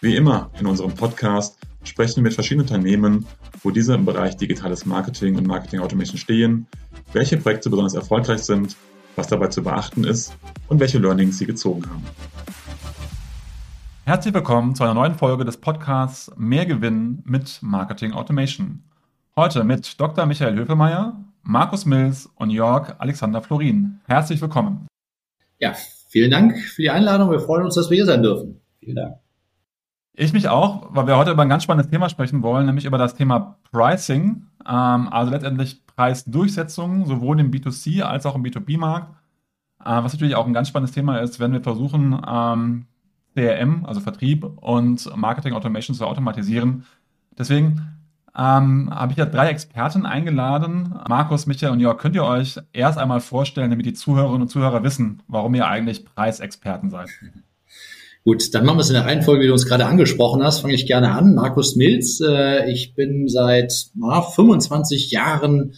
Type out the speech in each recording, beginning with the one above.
Wie immer in unserem Podcast sprechen wir mit verschiedenen Unternehmen, wo diese im Bereich digitales Marketing und Marketing Automation stehen, welche Projekte besonders erfolgreich sind, was dabei zu beachten ist und welche Learnings sie gezogen haben. Herzlich willkommen zu einer neuen Folge des Podcasts Mehr Gewinn mit Marketing Automation. Heute mit Dr. Michael Höfemeier, Markus Mills und Jörg Alexander Florin. Herzlich willkommen. Ja, vielen Dank für die Einladung. Wir freuen uns, dass wir hier sein dürfen. Vielen Dank. Ich mich auch, weil wir heute über ein ganz spannendes Thema sprechen wollen, nämlich über das Thema Pricing, ähm, also letztendlich Preisdurchsetzung, sowohl im B2C als auch im B2B-Markt. Äh, was natürlich auch ein ganz spannendes Thema ist, wenn wir versuchen, ähm, CRM, also Vertrieb und Marketing Automation zu automatisieren. Deswegen ähm, habe ich ja drei Experten eingeladen. Markus, Michael und Jörg, könnt ihr euch erst einmal vorstellen, damit die Zuhörerinnen und Zuhörer wissen, warum ihr eigentlich Preisexperten seid? Gut, dann machen wir es in der Reihenfolge, wie du uns gerade angesprochen hast. Fange ich gerne an. Markus Milz. Äh, ich bin seit na, 25 Jahren,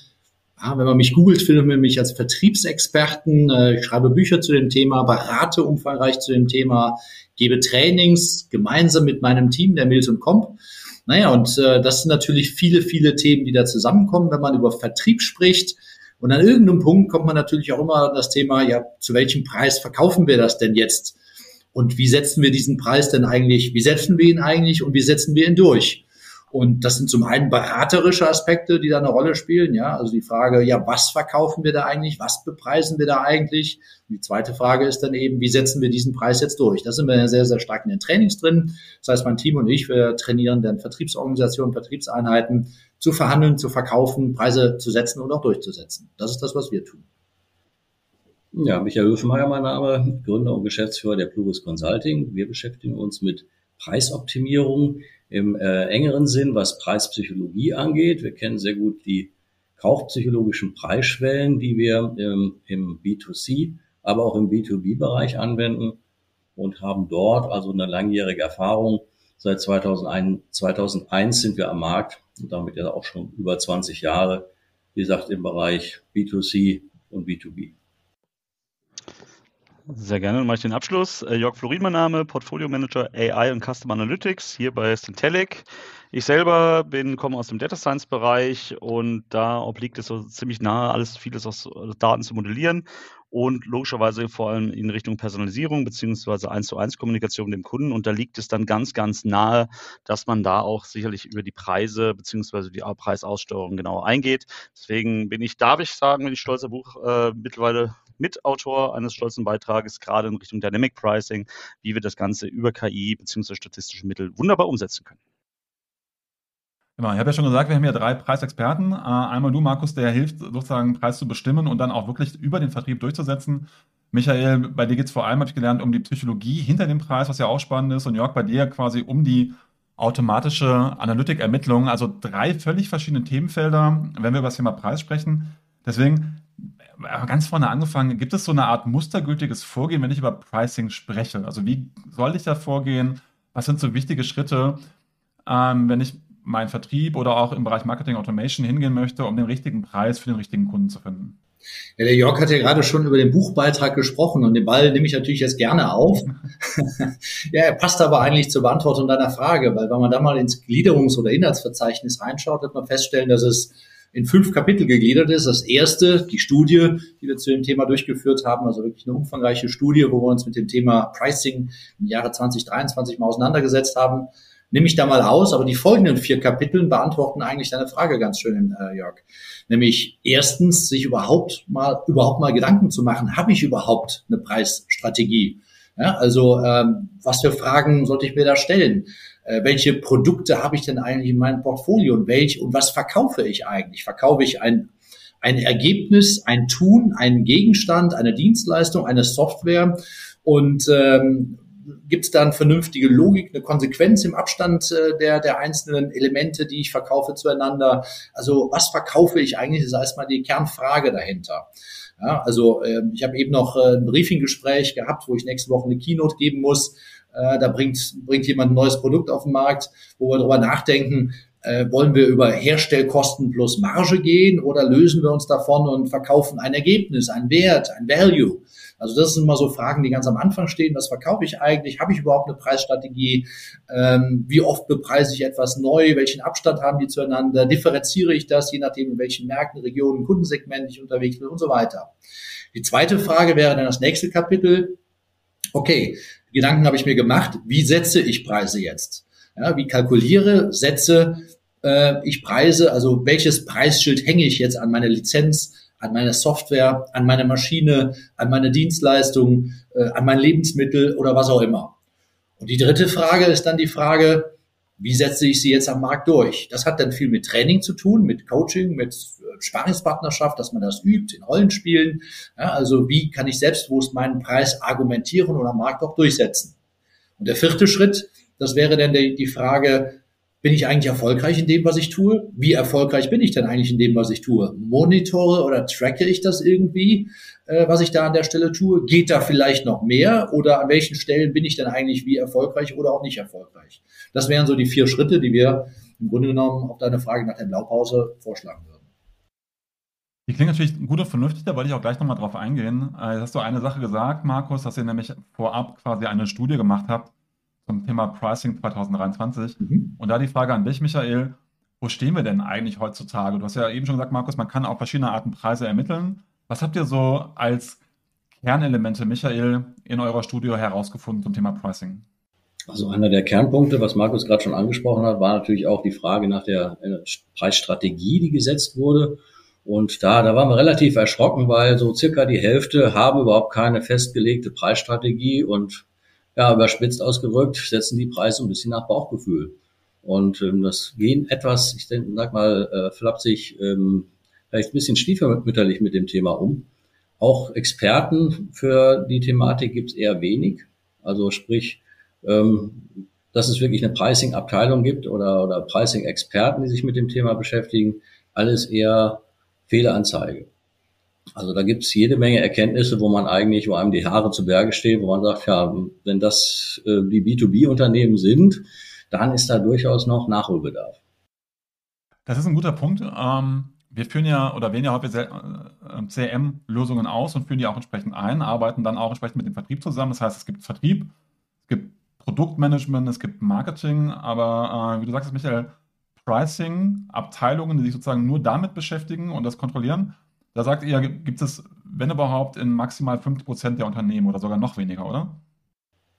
ja, wenn man mich googelt, findet man mich als Vertriebsexperten. Äh, ich schreibe Bücher zu dem Thema, berate umfangreich zu dem Thema, gebe Trainings gemeinsam mit meinem Team, der Mills und Comp. Naja, und äh, das sind natürlich viele, viele Themen, die da zusammenkommen, wenn man über Vertrieb spricht. Und an irgendeinem Punkt kommt man natürlich auch immer das Thema, ja, zu welchem Preis verkaufen wir das denn jetzt? Und wie setzen wir diesen Preis denn eigentlich, wie setzen wir ihn eigentlich und wie setzen wir ihn durch? Und das sind zum einen beraterische Aspekte, die da eine Rolle spielen. Ja, also die Frage, ja, was verkaufen wir da eigentlich? Was bepreisen wir da eigentlich? Und die zweite Frage ist dann eben, wie setzen wir diesen Preis jetzt durch? Da sind wir ja sehr, sehr stark in den Trainings drin. Das heißt, mein Team und ich, wir trainieren dann Vertriebsorganisationen, Vertriebseinheiten zu verhandeln, zu verkaufen, Preise zu setzen und auch durchzusetzen. Das ist das, was wir tun. Ja, Michael Höfenmeier, mein Name, Gründer und Geschäftsführer der Pluris Consulting. Wir beschäftigen uns mit Preisoptimierung im äh, engeren Sinn, was Preispsychologie angeht. Wir kennen sehr gut die kaufpsychologischen Preisschwellen, die wir ähm, im B2C, aber auch im B2B-Bereich anwenden und haben dort also eine langjährige Erfahrung. Seit 2001, 2001 sind wir am Markt und damit ja auch schon über 20 Jahre, wie gesagt, im Bereich B2C und B2B. Sehr gerne. Dann mache ich den Abschluss. Äh, Jörg Florin, mein Name, Portfolio Manager AI und Custom Analytics hier bei Syntelic. Ich selber bin, komme aus dem Data Science Bereich und da obliegt es so ziemlich nahe, alles vieles aus Daten zu modellieren und logischerweise vor allem in Richtung Personalisierung beziehungsweise eins zu eins Kommunikation mit dem Kunden. Und da liegt es dann ganz, ganz nahe, dass man da auch sicherlich über die Preise beziehungsweise die Preisaussteuerung genauer eingeht. Deswegen bin ich, darf ich sagen, bin ich stolzer Buch äh, mittlerweile Mitautor eines stolzen Beitrages, gerade in Richtung Dynamic Pricing, wie wir das Ganze über KI bzw. statistische Mittel wunderbar umsetzen können. Genau, ich habe ja schon gesagt, wir haben hier drei Preisexperten. Äh, einmal du, Markus, der hilft sozusagen Preis zu bestimmen und dann auch wirklich über den Vertrieb durchzusetzen. Michael, bei dir geht es vor allem, habe ich gelernt, um die Psychologie hinter dem Preis, was ja auch spannend ist. Und Jörg, bei dir quasi um die automatische Analytikermittlung. Also drei völlig verschiedene Themenfelder, wenn wir über das Thema Preis sprechen. Deswegen ganz vorne angefangen, gibt es so eine Art mustergültiges Vorgehen, wenn ich über Pricing spreche? Also wie soll ich da vorgehen? Was sind so wichtige Schritte, ähm, wenn ich meinen Vertrieb oder auch im Bereich Marketing Automation hingehen möchte, um den richtigen Preis für den richtigen Kunden zu finden? Ja, der Jörg hat ja gerade schon über den Buchbeitrag gesprochen und den Ball nehme ich natürlich jetzt gerne auf. ja, er passt aber eigentlich zur Beantwortung deiner Frage, weil wenn man da mal ins Gliederungs- oder Inhaltsverzeichnis reinschaut, wird man feststellen, dass es in fünf Kapitel gegliedert ist. Das erste, die Studie, die wir zu dem Thema durchgeführt haben, also wirklich eine umfangreiche Studie, wo wir uns mit dem Thema Pricing im Jahre 2023 mal auseinandergesetzt haben. Nehme ich da mal aus, aber die folgenden vier Kapiteln beantworten eigentlich deine Frage ganz schön, äh, Jörg. Nämlich erstens, sich überhaupt mal, überhaupt mal Gedanken zu machen, habe ich überhaupt eine Preisstrategie? Ja, also ähm, was für Fragen sollte ich mir da stellen? Äh, welche Produkte habe ich denn eigentlich in meinem Portfolio und welch und was verkaufe ich eigentlich? Verkaufe ich ein, ein Ergebnis, ein Tun, einen Gegenstand, eine Dienstleistung, eine Software und ähm, gibt es dann vernünftige Logik, eine Konsequenz im Abstand äh, der, der einzelnen Elemente, die ich verkaufe zueinander? Also was verkaufe ich eigentlich, das ist erstmal die Kernfrage dahinter. Ja, also äh, ich habe eben noch äh, ein Briefinggespräch gehabt, wo ich nächste Woche eine Keynote geben muss. Äh, da bringt, bringt jemand ein neues Produkt auf den Markt, wo wir darüber nachdenken, äh, wollen wir über Herstellkosten plus Marge gehen oder lösen wir uns davon und verkaufen ein Ergebnis, ein Wert, ein Value? Also das sind immer so Fragen, die ganz am Anfang stehen. Was verkaufe ich eigentlich? Habe ich überhaupt eine Preisstrategie? Ähm, wie oft bepreise ich etwas neu? Welchen Abstand haben die zueinander? Differenziere ich das, je nachdem, in welchen Märkten, Regionen, Kundensegment ich unterwegs bin und so weiter. Die zweite Frage wäre dann das nächste Kapitel. Okay, Gedanken habe ich mir gemacht. Wie setze ich Preise jetzt? Ja, wie kalkuliere, setze äh, ich Preise? Also welches Preisschild hänge ich jetzt an meine Lizenz? an meine Software, an meine Maschine, an meine Dienstleistung, äh, an mein Lebensmittel oder was auch immer. Und die dritte Frage ist dann die Frage, wie setze ich sie jetzt am Markt durch? Das hat dann viel mit Training zu tun, mit Coaching, mit Sparingspartnerschaft, dass man das übt, in Rollenspielen. Ja, also wie kann ich selbstbewusst meinen Preis argumentieren oder am Markt auch durchsetzen? Und der vierte Schritt, das wäre dann die, die Frage, bin ich eigentlich erfolgreich in dem, was ich tue? Wie erfolgreich bin ich denn eigentlich in dem, was ich tue? Monitore oder tracke ich das irgendwie, äh, was ich da an der Stelle tue? Geht da vielleicht noch mehr? Oder an welchen Stellen bin ich denn eigentlich wie erfolgreich oder auch nicht erfolgreich? Das wären so die vier Schritte, die wir im Grunde genommen auf deine Frage nach der Blaupause vorschlagen würden. Die klingt natürlich gut und vernünftig, da wollte ich auch gleich nochmal drauf eingehen. Äh, jetzt hast du eine Sache gesagt, Markus, dass ihr nämlich vorab quasi eine Studie gemacht habt, zum Thema Pricing 2023. Mhm. Und da die Frage an dich, Michael, wo stehen wir denn eigentlich heutzutage? Du hast ja eben schon gesagt, Markus, man kann auch verschiedene Arten Preise ermitteln. Was habt ihr so als Kernelemente, Michael, in eurer Studie herausgefunden zum Thema Pricing? Also einer der Kernpunkte, was Markus gerade schon angesprochen hat, war natürlich auch die Frage nach der äh, Preisstrategie, die gesetzt wurde. Und da, da waren wir relativ erschrocken, weil so circa die Hälfte haben überhaupt keine festgelegte Preisstrategie und ja, überspitzt ausgedrückt, setzen die Preise ein bisschen nach Bauchgefühl. Und ähm, das gehen etwas, ich denke, sag mal, äh, flapsig, ähm, vielleicht ein bisschen stiefmütterlich mit dem Thema um. Auch Experten für die Thematik gibt es eher wenig. Also sprich, ähm, dass es wirklich eine Pricing-Abteilung gibt oder, oder Pricing-Experten, die sich mit dem Thema beschäftigen, alles eher Fehleranzeige. Also da gibt es jede Menge Erkenntnisse, wo man eigentlich, wo einem die Haare zu Berge stehen, wo man sagt, ja, wenn das äh, die B2B-Unternehmen sind, dann ist da durchaus noch Nachholbedarf. Das ist ein guter Punkt. Ähm, wir führen ja oder wählen ja häufig äh, CRM-Lösungen aus und führen die auch entsprechend ein, arbeiten dann auch entsprechend mit dem Vertrieb zusammen. Das heißt, es gibt Vertrieb, es gibt Produktmanagement, es gibt Marketing, aber äh, wie du sagst, Michael, Pricing, Abteilungen, die sich sozusagen nur damit beschäftigen und das kontrollieren, da sagt ihr, gibt es, wenn überhaupt, in maximal 50 Prozent der Unternehmen oder sogar noch weniger, oder?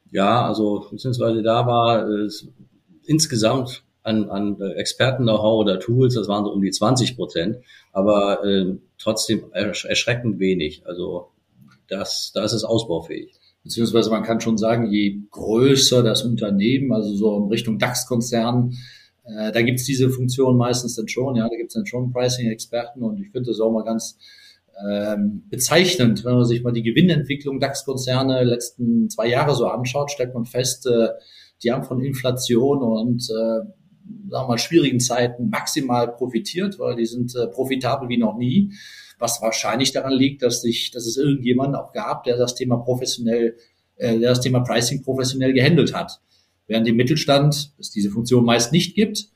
Ja, also beziehungsweise da war es insgesamt an, an Experten-Know-how oder Tools, das waren so um die 20 Prozent, aber äh, trotzdem erschreckend wenig. Also das, da ist es ausbaufähig. Beziehungsweise man kann schon sagen, je größer das Unternehmen, also so in Richtung DAX-Konzern, äh, da gibt's diese Funktion meistens dann schon, ja, da gibt's dann schon Pricing-Experten und ich finde das auch mal ganz ähm, bezeichnend, wenn man sich mal die Gewinnentwicklung DAX-Konzerne letzten zwei Jahre so anschaut, stellt man fest, äh, die haben von Inflation und äh, sagen wir mal schwierigen Zeiten maximal profitiert, weil die sind äh, profitabel wie noch nie, was wahrscheinlich daran liegt, dass sich, dass es irgendjemanden auch gab, der das Thema professionell, äh, der das Thema Pricing professionell gehandelt hat während im Mittelstand es diese Funktion meist nicht gibt,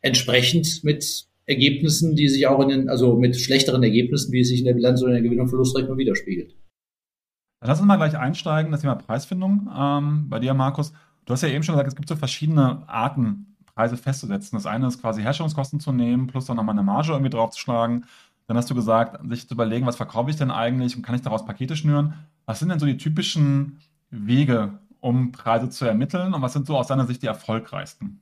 entsprechend mit Ergebnissen, die sich auch in den, also mit schlechteren Ergebnissen, wie es sich in der Bilanz oder in der Gewinn- und Verlustrechnung widerspiegelt. Lass uns mal gleich einsteigen, das Thema Preisfindung. Ähm, bei dir, Markus, du hast ja eben schon gesagt, es gibt so verschiedene Arten, Preise festzusetzen. Das eine ist quasi Herstellungskosten zu nehmen, plus dann nochmal eine Marge irgendwie draufzuschlagen. Dann hast du gesagt, sich zu überlegen, was verkaufe ich denn eigentlich und kann ich daraus Pakete schnüren? Was sind denn so die typischen Wege, um Preise zu ermitteln? Und was sind so aus deiner Sicht die erfolgreichsten?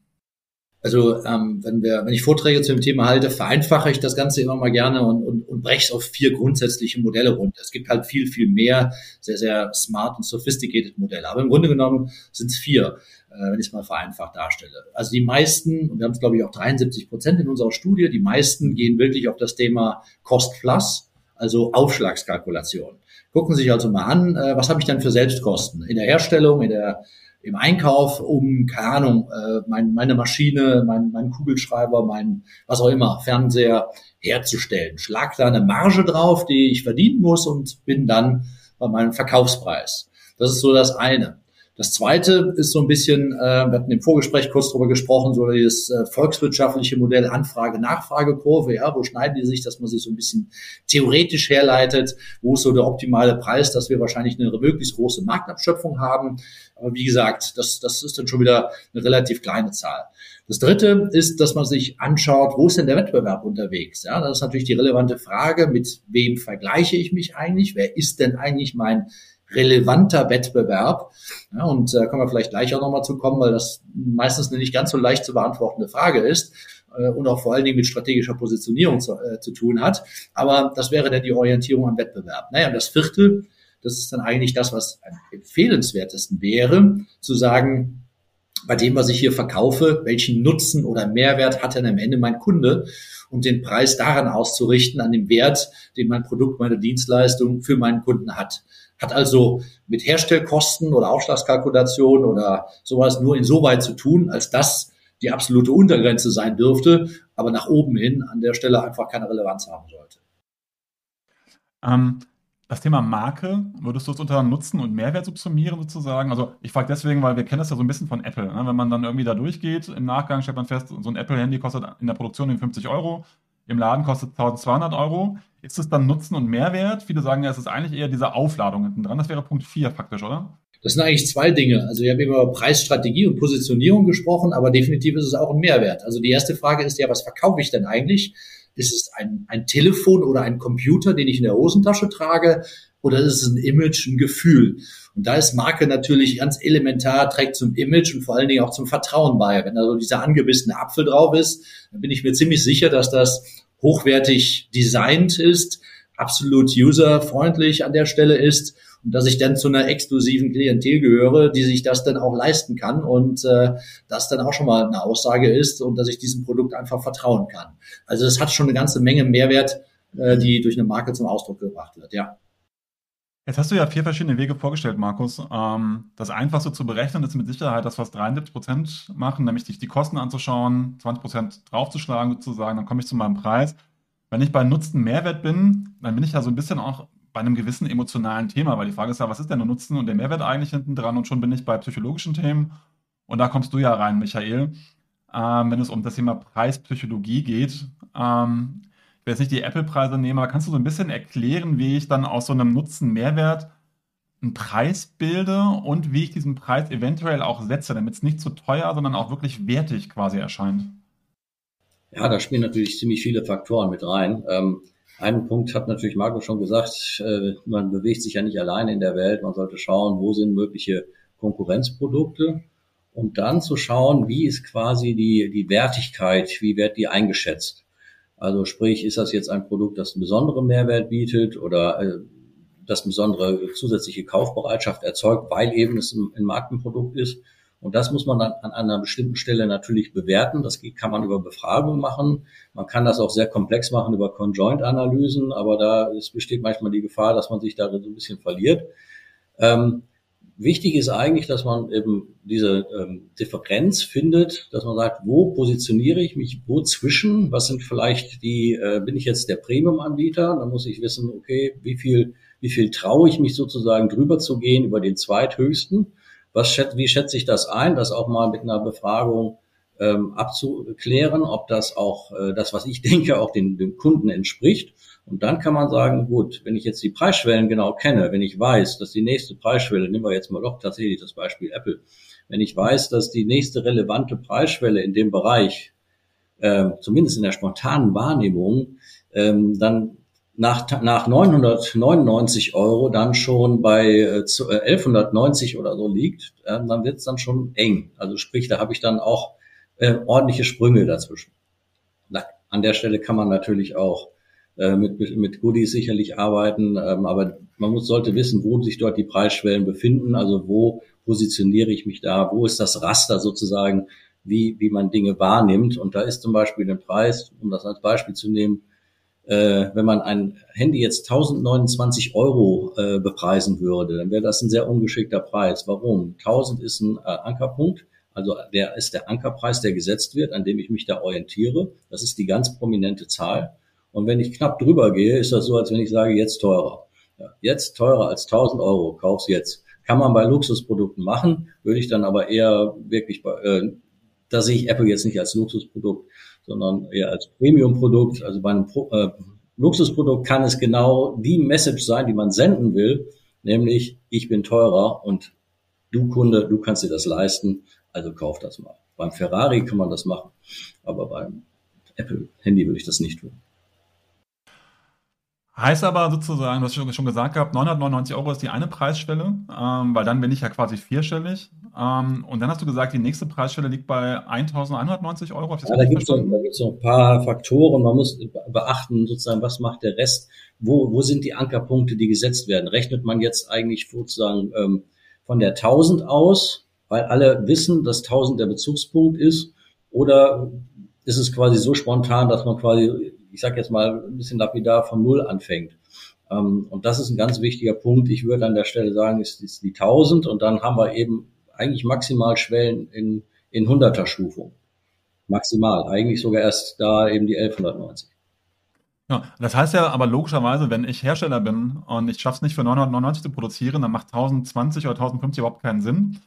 Also ähm, wenn, wir, wenn ich Vorträge zu dem Thema halte, vereinfache ich das Ganze immer mal gerne und, und, und breche es auf vier grundsätzliche Modelle runter. Es gibt halt viel, viel mehr sehr, sehr smart und sophisticated Modelle. Aber im Grunde genommen sind es vier, äh, wenn ich es mal vereinfacht darstelle. Also die meisten, und wir haben es glaube ich auch 73 Prozent in unserer Studie, die meisten gehen wirklich auf das Thema Cost Plus, also Aufschlagskalkulation gucken sich also mal an, äh, was habe ich dann für Selbstkosten in der Herstellung, in der im Einkauf, um, keine Ahnung, äh, mein, meine Maschine, mein, mein Kugelschreiber, mein, was auch immer, Fernseher herzustellen. Schlag da eine Marge drauf, die ich verdienen muss und bin dann bei meinem Verkaufspreis. Das ist so das eine. Das zweite ist so ein bisschen, äh, wir hatten im Vorgespräch kurz drüber gesprochen, so dieses äh, volkswirtschaftliche Modell Anfrage-Nachfragekurve, ja, wo schneiden die sich, dass man sich so ein bisschen theoretisch herleitet, wo ist so der optimale Preis, dass wir wahrscheinlich eine möglichst große Marktabschöpfung haben. Aber wie gesagt, das, das ist dann schon wieder eine relativ kleine Zahl. Das dritte ist, dass man sich anschaut, wo ist denn der Wettbewerb unterwegs? Ja, das ist natürlich die relevante Frage, mit wem vergleiche ich mich eigentlich? Wer ist denn eigentlich mein relevanter Wettbewerb? Ja, und da äh, können wir vielleicht gleich auch nochmal zu kommen, weil das meistens eine nicht ganz so leicht zu beantwortende Frage ist äh, und auch vor allen Dingen mit strategischer Positionierung zu, äh, zu tun hat. Aber das wäre dann die Orientierung am Wettbewerb. Naja, und das vierte, das ist dann eigentlich das, was am empfehlenswertesten wäre, zu sagen, bei dem, was ich hier verkaufe, welchen Nutzen oder Mehrwert hat denn am Ende mein Kunde und den Preis daran auszurichten, an dem Wert, den mein Produkt, meine Dienstleistung für meinen Kunden hat. Hat also mit Herstellkosten oder Aufschlagskalkulation oder sowas nur insoweit zu tun, als das die absolute Untergrenze sein dürfte, aber nach oben hin an der Stelle einfach keine Relevanz haben sollte. Ähm, das Thema Marke, würdest du es unter Nutzen und Mehrwert subsumieren sozusagen? Also ich frage deswegen, weil wir kennen das ja so ein bisschen von Apple. Ne? Wenn man dann irgendwie da durchgeht, im Nachgang stellt man fest, so ein Apple-Handy kostet in der Produktion 50 Euro, im Laden kostet 1200 Euro. Ist es dann Nutzen und Mehrwert? Viele sagen ja, es ist eigentlich eher diese Aufladung hinten dran. Das wäre Punkt 4 faktisch, oder? Das sind eigentlich zwei Dinge. Also wir haben über Preisstrategie und Positionierung gesprochen, aber definitiv ist es auch ein Mehrwert. Also die erste Frage ist ja, was verkaufe ich denn eigentlich? Ist es ein, ein Telefon oder ein Computer, den ich in der Hosentasche trage? Oder ist es ein Image, ein Gefühl? Und da ist Marke natürlich ganz elementar, trägt zum Image und vor allen Dingen auch zum Vertrauen bei. Wenn da so dieser angebissene Apfel drauf ist, dann bin ich mir ziemlich sicher, dass das hochwertig designt ist, absolut userfreundlich an der Stelle ist und dass ich dann zu einer exklusiven Klientel gehöre, die sich das dann auch leisten kann und äh, das dann auch schon mal eine Aussage ist und dass ich diesem Produkt einfach vertrauen kann. Also es hat schon eine ganze Menge Mehrwert, äh, die durch eine Marke zum Ausdruck gebracht wird, ja. Jetzt hast du ja vier verschiedene Wege vorgestellt, Markus. Ähm, das einfachste zu berechnen ist mit Sicherheit das, was 73 Prozent machen, nämlich sich die Kosten anzuschauen, 20 Prozent draufzuschlagen sozusagen, dann komme ich zu meinem Preis. Wenn ich bei Nutzen-Mehrwert bin, dann bin ich ja so ein bisschen auch bei einem gewissen emotionalen Thema, weil die Frage ist ja, was ist denn der Nutzen und der Mehrwert eigentlich hinten dran? Und schon bin ich bei psychologischen Themen. Und da kommst du ja rein, Michael, ähm, wenn es um das Thema Preispsychologie geht. Ähm, ich jetzt nicht die Apple-Preise nehmen, aber kannst du so ein bisschen erklären, wie ich dann aus so einem Nutzen-Mehrwert einen Preis bilde und wie ich diesen Preis eventuell auch setze, damit es nicht zu teuer, sondern auch wirklich wertig quasi erscheint? Ja, da spielen natürlich ziemlich viele Faktoren mit rein. Ähm, einen Punkt hat natürlich Marco schon gesagt, äh, man bewegt sich ja nicht alleine in der Welt. Man sollte schauen, wo sind mögliche Konkurrenzprodukte und dann zu schauen, wie ist quasi die, die Wertigkeit, wie wird die eingeschätzt. Also sprich, ist das jetzt ein Produkt, das einen besonderen Mehrwert bietet oder äh, das besondere zusätzliche Kaufbereitschaft erzeugt, weil eben es ein, ein Markenprodukt ist. Und das muss man dann an einer bestimmten Stelle natürlich bewerten. Das kann man über Befragung machen. Man kann das auch sehr komplex machen über Conjoint-Analysen, aber da es besteht manchmal die Gefahr, dass man sich da so ein bisschen verliert. Ähm, Wichtig ist eigentlich, dass man eben diese ähm, Differenz findet, dass man sagt, wo positioniere ich mich wo zwischen? Was sind vielleicht die, äh, bin ich jetzt der Premium-Anbieter? Da muss ich wissen, okay, wie viel, wie viel traue ich mich sozusagen drüber zu gehen über den zweithöchsten? Was schätze, wie schätze ich das ein? Das auch mal mit einer Befragung ähm, abzuklären, ob das auch äh, das, was ich denke, auch den, dem Kunden entspricht. Und dann kann man sagen, gut, wenn ich jetzt die Preisschwellen genau kenne, wenn ich weiß, dass die nächste Preisschwelle, nehmen wir jetzt mal doch tatsächlich das Beispiel Apple, wenn ich weiß, dass die nächste relevante Preisschwelle in dem Bereich, äh, zumindest in der spontanen Wahrnehmung, ähm, dann nach, nach 999 Euro dann schon bei äh, 1190 oder so liegt, äh, dann wird es dann schon eng. Also sprich, da habe ich dann auch äh, ordentliche Sprünge dazwischen. Na, an der Stelle kann man natürlich auch äh, mit, mit Goodies sicherlich arbeiten, ähm, aber man muss, sollte wissen, wo sich dort die Preisschwellen befinden, also wo positioniere ich mich da, wo ist das Raster sozusagen, wie, wie man Dinge wahrnimmt. Und da ist zum Beispiel der Preis, um das als Beispiel zu nehmen, äh, wenn man ein Handy jetzt 1029 Euro äh, bepreisen würde, dann wäre das ein sehr ungeschickter Preis. Warum? 1000 ist ein äh, Ankerpunkt. Also der ist der Ankerpreis, der gesetzt wird, an dem ich mich da orientiere. Das ist die ganz prominente Zahl. Und wenn ich knapp drüber gehe, ist das so, als wenn ich sage, jetzt teurer. Ja, jetzt teurer als 1000 Euro, kauf's jetzt. Kann man bei Luxusprodukten machen, würde ich dann aber eher wirklich, bei, äh, da sehe ich Apple jetzt nicht als Luxusprodukt, sondern eher als Premium-Produkt. Also bei einem Pro, äh, Luxusprodukt kann es genau die Message sein, die man senden will, nämlich ich bin teurer und du Kunde, du kannst dir das leisten, also kauf das mal. Beim Ferrari kann man das machen, aber beim Apple-Handy würde ich das nicht tun. Heißt aber sozusagen, du hast schon gesagt gehabt, 999 Euro ist die eine Preisschwelle, ähm, weil dann bin ich ja quasi vierstellig. Ähm, und dann hast du gesagt, die nächste Preisschwelle liegt bei 1190 Euro. Ja, da gibt es noch, noch, ein paar Faktoren. Man muss beachten, sozusagen, was macht der Rest? Wo, wo sind die Ankerpunkte, die gesetzt werden? Rechnet man jetzt eigentlich sozusagen ähm, von der 1000 aus, weil alle wissen, dass 1000 der Bezugspunkt ist? Oder ist es quasi so spontan, dass man quasi ich sage jetzt mal ein bisschen lapidar, von Null anfängt. Ähm, und das ist ein ganz wichtiger Punkt. Ich würde an der Stelle sagen, ist, ist die 1000 und dann haben wir eben eigentlich maximal Schwellen in, in 100er Stufung. Maximal. Eigentlich sogar erst da eben die 1190. Ja, das heißt ja aber logischerweise, wenn ich Hersteller bin und ich schaffe es nicht für 999 zu produzieren, dann macht 1020 oder 1050 überhaupt keinen Sinn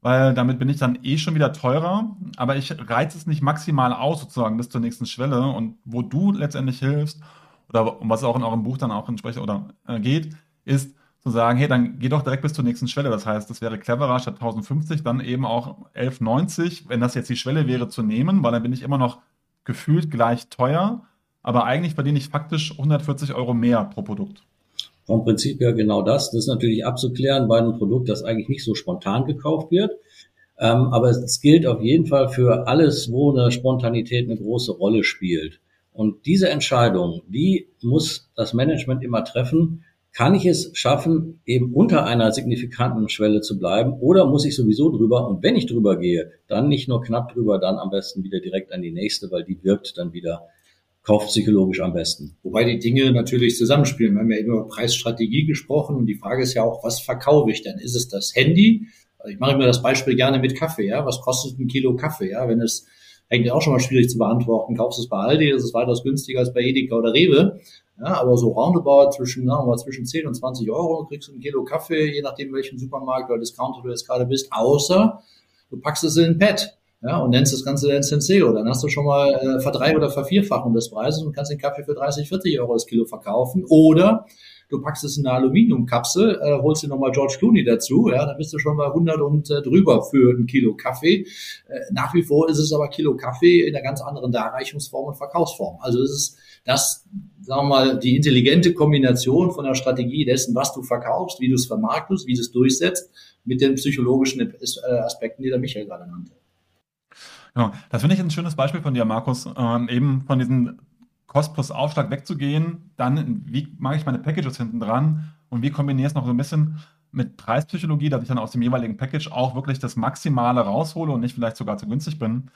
weil damit bin ich dann eh schon wieder teurer, aber ich reize es nicht maximal aus sozusagen bis zur nächsten Schwelle. Und wo du letztendlich hilfst oder was auch in eurem Buch dann auch entsprechend oder äh, geht, ist zu sagen, hey, dann geh doch direkt bis zur nächsten Schwelle. Das heißt, das wäre cleverer statt 1050 dann eben auch 1190, wenn das jetzt die Schwelle wäre zu nehmen, weil dann bin ich immer noch gefühlt gleich teuer, aber eigentlich verdiene ich faktisch 140 Euro mehr pro Produkt vom Prinzip her genau das. Das ist natürlich abzuklären bei einem Produkt, das eigentlich nicht so spontan gekauft wird. Ähm, aber es gilt auf jeden Fall für alles, wo eine Spontanität eine große Rolle spielt. Und diese Entscheidung, die muss das Management immer treffen. Kann ich es schaffen, eben unter einer signifikanten Schwelle zu bleiben oder muss ich sowieso drüber? Und wenn ich drüber gehe, dann nicht nur knapp drüber, dann am besten wieder direkt an die nächste, weil die wirkt dann wieder kaufpsychologisch am besten. Wobei die Dinge natürlich zusammenspielen. Wir haben ja eben über Preisstrategie gesprochen und die Frage ist ja auch, was verkaufe ich denn? Ist es das Handy? Also ich mache immer das Beispiel gerne mit Kaffee, ja. Was kostet ein Kilo Kaffee, ja? Wenn es eigentlich auch schon mal schwierig zu beantworten. Kaufst du es bei Aldi, ist es weitaus günstiger als bei Edeka oder Rewe. Ja, aber so roundabout zwischen, wir mal, zwischen 10 und 20 Euro kriegst du ein Kilo Kaffee, je nachdem welchen Supermarkt oder Discounter du jetzt gerade bist, außer du packst es in ein Pad ja, und nennst das Ganze dann Senseo. Dann hast du schon mal äh, verdrei- oder Vervierfachung des Preises und kannst den Kaffee für 30, 40 Euro das Kilo verkaufen. Oder du packst es in eine Aluminiumkapsel, äh, holst dir nochmal George Clooney dazu, ja, dann bist du schon bei 100 und äh, drüber für ein Kilo Kaffee. Äh, nach wie vor ist es aber Kilo Kaffee in einer ganz anderen Darreichungsform und Verkaufsform. Also es ist das, sagen wir mal, die intelligente Kombination von der Strategie dessen, was du verkaufst, wie du es vermarktest, wie du es durchsetzt, mit den psychologischen äh, Aspekten, die der Michael gerade nannte. Genau. Das finde ich ein schönes Beispiel von dir, Markus, ähm, eben von diesem Kost plus Aufschlag wegzugehen, dann wie mache ich meine Packages hinten dran und wie kombiniere ich es noch so ein bisschen mit Preispsychologie, dass ich dann aus dem jeweiligen Package auch wirklich das Maximale raushole und nicht vielleicht sogar zu günstig bin.